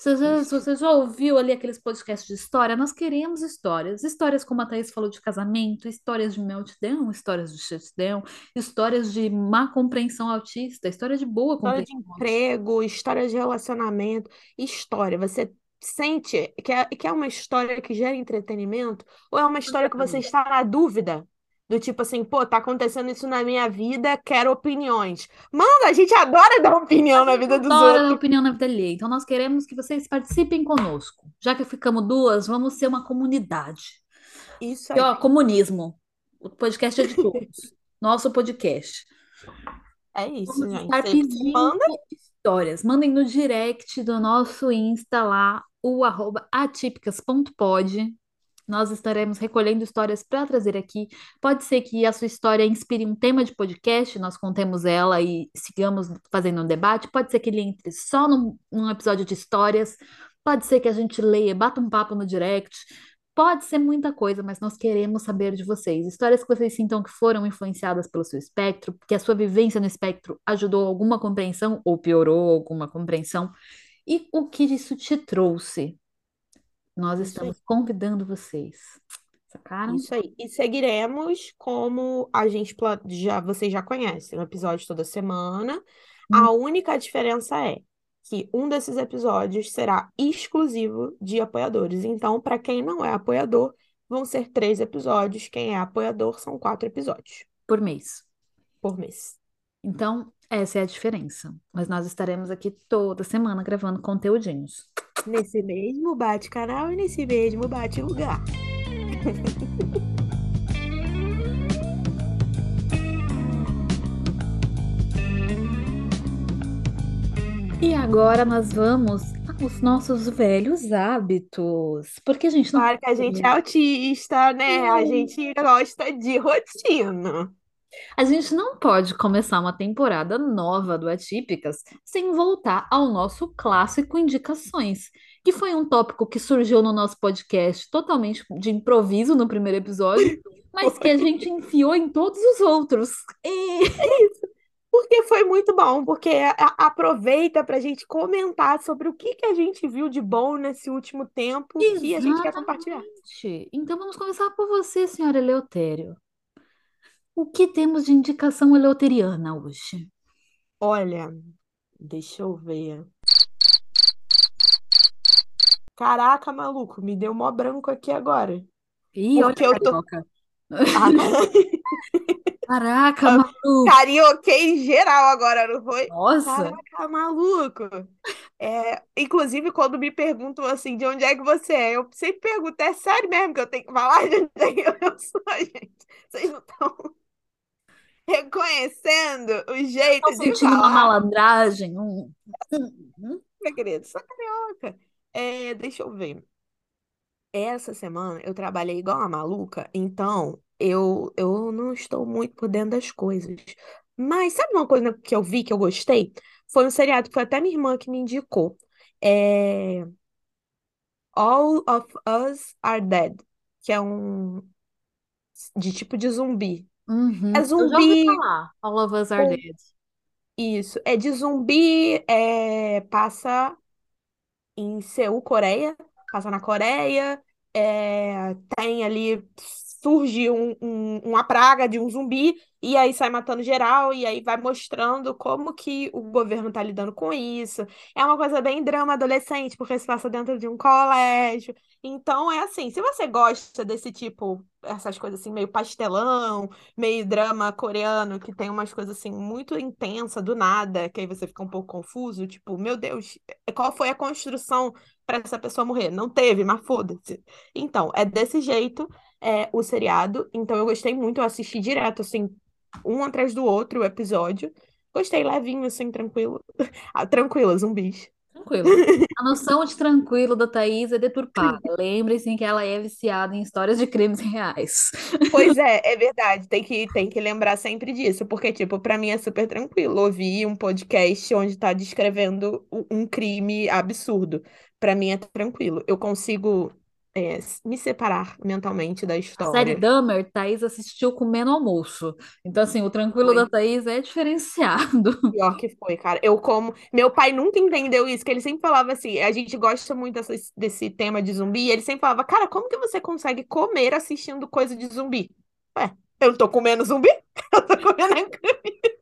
histórias. Você já, se você já ouviu ali aqueles podcasts de história? Nós queremos histórias. Histórias como a Thaís falou de casamento, histórias de meltdown, histórias de shutdown, histórias de má compreensão autista, história de boa História de compreensão autista. emprego, história de relacionamento, história. Você sente que é, que é uma história que gera entretenimento ou é uma história que você está na dúvida? Do tipo assim, pô, tá acontecendo isso na minha vida, quero opiniões. Manda, a gente adora dar opinião na vida dos Adora dar outros. opinião na vida alheia. Então nós queremos que vocês participem conosco. Já que ficamos duas, vamos ser uma comunidade. Isso E aí. ó, comunismo. O podcast é de todos. Nosso podcast. É isso, Vamos gente. estar pedindo manda histórias. Mandem no direct do nosso Insta lá, o arroba atípicas.pod. Nós estaremos recolhendo histórias para trazer aqui. Pode ser que a sua história inspire um tema de podcast, nós contemos ela e sigamos fazendo um debate. Pode ser que ele entre só num, num episódio de histórias. Pode ser que a gente leia, bata um papo no direct. Pode ser muita coisa, mas nós queremos saber de vocês. Histórias que vocês sintam que foram influenciadas pelo seu espectro, que a sua vivência no espectro ajudou alguma compreensão ou piorou alguma compreensão. E o que isso te trouxe? Nós estamos convidando vocês. Sacaram? Isso aí. E seguiremos como a gente já vocês já conhecem, um episódio toda semana. A única diferença é que um desses episódios será exclusivo de apoiadores. Então, para quem não é apoiador, vão ser três episódios. Quem é apoiador são quatro episódios Por mês. por mês. Então, essa é a diferença. Mas nós estaremos aqui toda semana gravando conteúdinhos. Nesse mesmo bate-canal e nesse mesmo bate-lugar. E agora nós vamos aos nossos velhos hábitos. Porque a gente não Claro que a gente é autista, né? A gente gosta de rotina. A gente não pode começar uma temporada nova do Atípicas sem voltar ao nosso clássico Indicações, que foi um tópico que surgiu no nosso podcast totalmente de improviso no primeiro episódio, mas que a gente enfiou em todos os outros. E Porque foi muito bom, porque aproveita para a gente comentar sobre o que que a gente viu de bom nesse último tempo que a gente quer compartilhar. Então vamos começar por você, senhora Eleutério. O que temos de indicação eleuteriana hoje? Olha, deixa eu ver. Caraca, maluco, me deu mó branco aqui agora. Ih, olha Porque a eu tô. carioca. Caraca, maluco. Carioquei geral agora, não foi? Nossa. Caraca, maluco. É, inclusive, quando me perguntam assim, de onde é que você é, eu sempre pergunto, é sério mesmo que eu tenho que falar de onde é que eu sou, gente? Vocês não estão reconhecendo o jeito de sentindo uma falar, malandragem. um- um- um- meu querido? Sou carioca. É, deixa eu ver. Essa semana eu trabalhei igual uma maluca, então eu, eu não estou muito por dentro das coisas. Mas sabe uma coisa que eu vi que eu gostei? Foi um seriado que foi até minha irmã que me indicou. É All of Us Are Dead, que é um de tipo de zumbi. Uhum. É Eu já ouvi zumbi, falar. All of Us Are ou Dead. isso, é de zumbi, é, passa em Seul, Coreia, passa na Coreia, é, tem ali, surge um- um- uma praga de um zumbi, e aí sai matando geral, e aí vai mostrando como que o governo tá lidando com isso. É uma coisa bem drama adolescente, porque se passa dentro de um colégio. Então é assim, se você gosta desse tipo, essas coisas assim, meio pastelão, meio drama coreano, que tem umas coisas assim muito intensas do nada, que aí você fica um pouco confuso, tipo, meu Deus, qual foi a construção para essa pessoa morrer? Não teve, mas foda-se. Então, é desse jeito é, o seriado. Então, eu gostei muito, eu assisti direto, assim, um atrás do outro o episódio. Gostei levinho, assim, tranquilo. Ah, tranquila, zumbis. Tranquilo. A noção de tranquilo da Thaís é deturpada. Lembre-se que ela é viciada em histórias de crimes reais. Pois é, é verdade. Tem que, tem que lembrar sempre disso, porque, tipo, pra mim é super tranquilo ouvir um podcast onde tá descrevendo um crime absurdo. Pra mim é tranquilo. Eu consigo, é, me separar mentalmente da A série história. Dahmer, Thaís assistiu comendo almoço. Então, assim, o tranquilo da Foi. Thaís é diferenciado. Pior que foi, cara. Eu como. Meu pai nunca entendeu isso, que ele sempre falava assim: a gente gosta muito dessa- desse tema de zumbi, e ele sempre falava, cara, como que você consegue comer assistindo coisa de zumbi? Ué, eu não tô comendo zumbi? Eu tô comendo.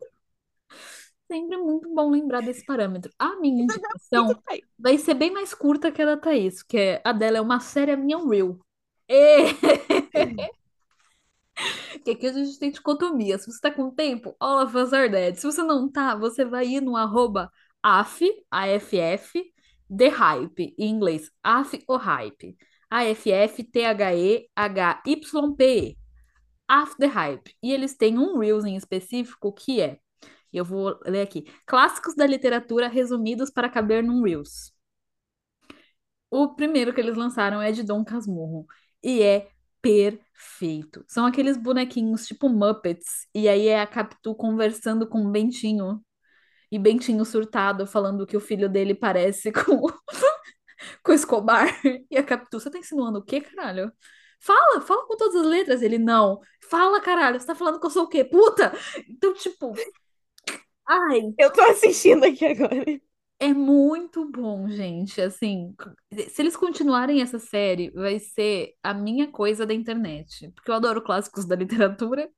Sempre muito bom lembrar desse parâmetro. A minha Muito indicação vai ser bem mais curta que a da Thaís, que é, a dela é uma série minha Real. E... que aqui a gente tem dicotomia. Se você tá com tempo, all of us are dead. Se você não tá, você vai ir no arroba AF, AFF, The Hype, em inglês, AF o Hype. AFF, T-H-E-H-Y-P-E. AF The Hype. E eles têm um Reels em específico que é, eu vou ler aqui, clássicos da literatura resumidos para caber num Reels. O primeiro que eles lançaram é de Dom Casmurro. E é perfeito. São aqueles bonequinhos tipo Muppets. E aí é a Capitu conversando com o Bentinho. E Bentinho surtado, falando que o filho dele parece com, com Escobar. E a Capitu, você tá insinuando o quê, caralho? Fala, fala com todas as letras. Ele, não. Fala, caralho, você tá falando que eu sou o quê? Puta! Então, tipo. Ai, Eu tô assistindo aqui agora. é muito bom, gente. Assim, se eles continuarem essa série, vai ser a minha coisa da internet. Porque eu adoro clássicos da literatura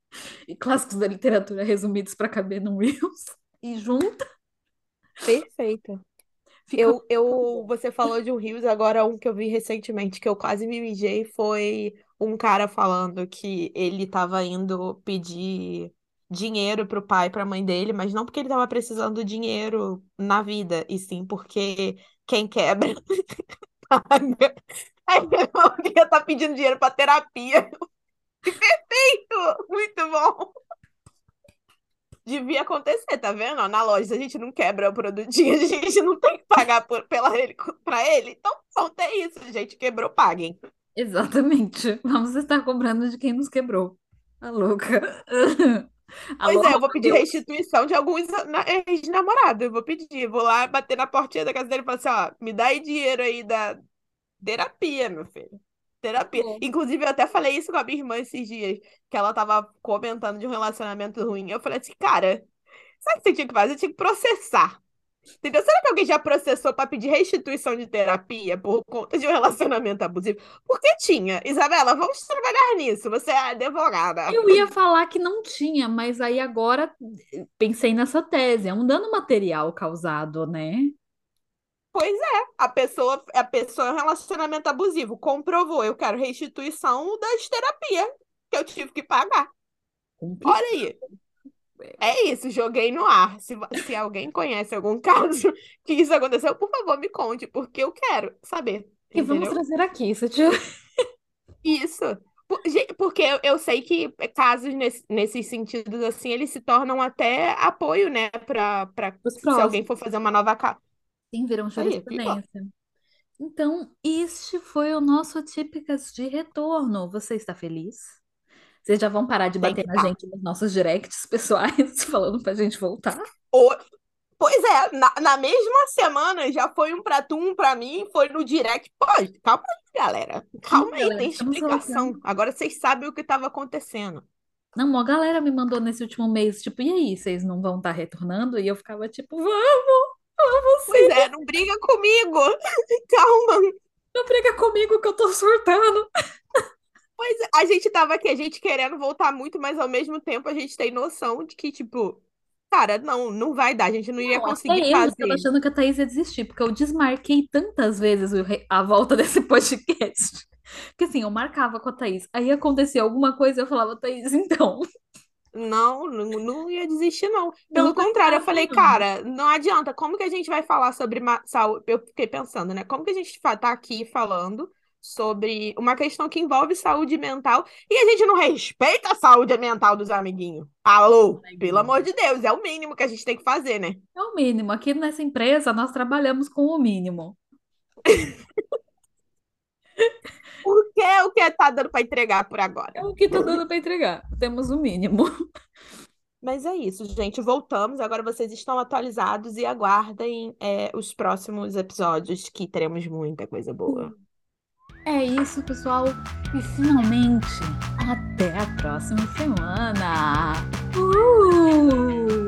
e clássicos da literatura resumidos para caber num Reels. E junta, Perfeito. fica Eu, eu, você falou de um Rios, agora um que eu vi recentemente, que eu quase me mijei, foi um cara falando que ele tava indo pedir dinheiro pro pai e pra mãe dele, mas não porque ele tava precisando de dinheiro na vida, e sim porque quem quebra paga. Aí ia estar pedindo dinheiro pra terapia. Perfeito! Muito bom! Devia acontecer, tá vendo? Na loja, a gente não quebra o produtinho, a gente não tem que pagar por, pela ele, pra ele. Então, pronto, é isso, gente. Quebrou, paguem. Exatamente. Vamos estar cobrando de quem nos quebrou. A louca. Pois Alô, é, eu vou pedir Deus. restituição de alguns na- ex-namorados. Eu vou pedir, vou lá bater na portinha da casa dele e falar assim: ó, me dá aí dinheiro aí da terapia, meu filho. Terapia. Bom. Inclusive, eu até falei isso com a minha irmã esses dias, que ela tava comentando de um relacionamento ruim. Eu falei assim, cara, sabe o que você tinha que fazer? Tinha que processar. Entendeu? Será que alguém já processou para pedir restituição de terapia por conta de um relacionamento abusivo? Porque tinha. Isabela, vamos trabalhar nisso. Você é advogada. Eu ia falar que não tinha, mas aí agora pensei nessa tese. É um dano material causado, né? Pois é, a pessoa, a pessoa é um relacionamento abusivo. Comprovou, eu quero restituição das terapias que eu tive que pagar. Complicado. Olha aí. É isso, joguei no ar. Se, se alguém conhece algum caso que isso aconteceu, por favor, me conte, porque eu quero saber. E vamos trazer aqui, se tiver. Isso. Porque eu, sei que casos nesse, nesses sentidos assim, eles se tornam até apoio, né, para Os se alguém for fazer uma nova casa. Sim, viram jurisprudência. Então, este foi o nosso Típicas de Retorno. Você está feliz? Vocês já vão parar de bater na gente nos nossos directs pessoais, falando pra gente voltar? O- Pois é, na, na mesma semana já foi um pra tu, um pra mim, foi no direct. Pô, calma aí, galera. Sim, Calma aí, galera, tem explicação. voltando. Agora vocês sabem o que estava acontecendo. Não, uma galera me mandou nesse último mês, tipo, e aí, vocês não vão estar retornando? E eu ficava tipo, vamos, vamos Pois sim, é, não briga comigo. Calma. não briga comigo que eu tô surtando. Pois é, a gente tava aqui, a gente querendo voltar muito, mas ao mesmo tempo a gente tem noção de que, tipo, cara, não, não vai dar, a gente não iria Não, até conseguir eu fazer. achando que a Thaís ia desistir, porque eu desmarquei tantas vezes a volta desse podcast. Porque assim, eu marcava com a Thaís, aí acontecia alguma coisa e eu falava, Thaís, então, Não, não, não ia desistir, não. não Pelo vai contrário, eu falei, não. cara, não adianta. Como que a gente vai falar sobre saúde? Eu fiquei pensando, né? Como que a gente tá aqui falando sobre uma questão que envolve saúde mental e a gente não respeita a saúde mental dos amiguinhos. Alô, pelo amor de Deus, é o mínimo que a gente tem que fazer, né? É o mínimo. Aqui nessa empresa nós trabalhamos com o mínimo. Porque é o que tá dando para entregar por agora. É o que tá dando para entregar. Temos o mínimo. Mas é isso, gente. Voltamos. Agora vocês estão atualizados e aguardem é, os próximos episódios, que teremos muita coisa boa. É isso, pessoal. E finalmente, até a próxima semana. Uh!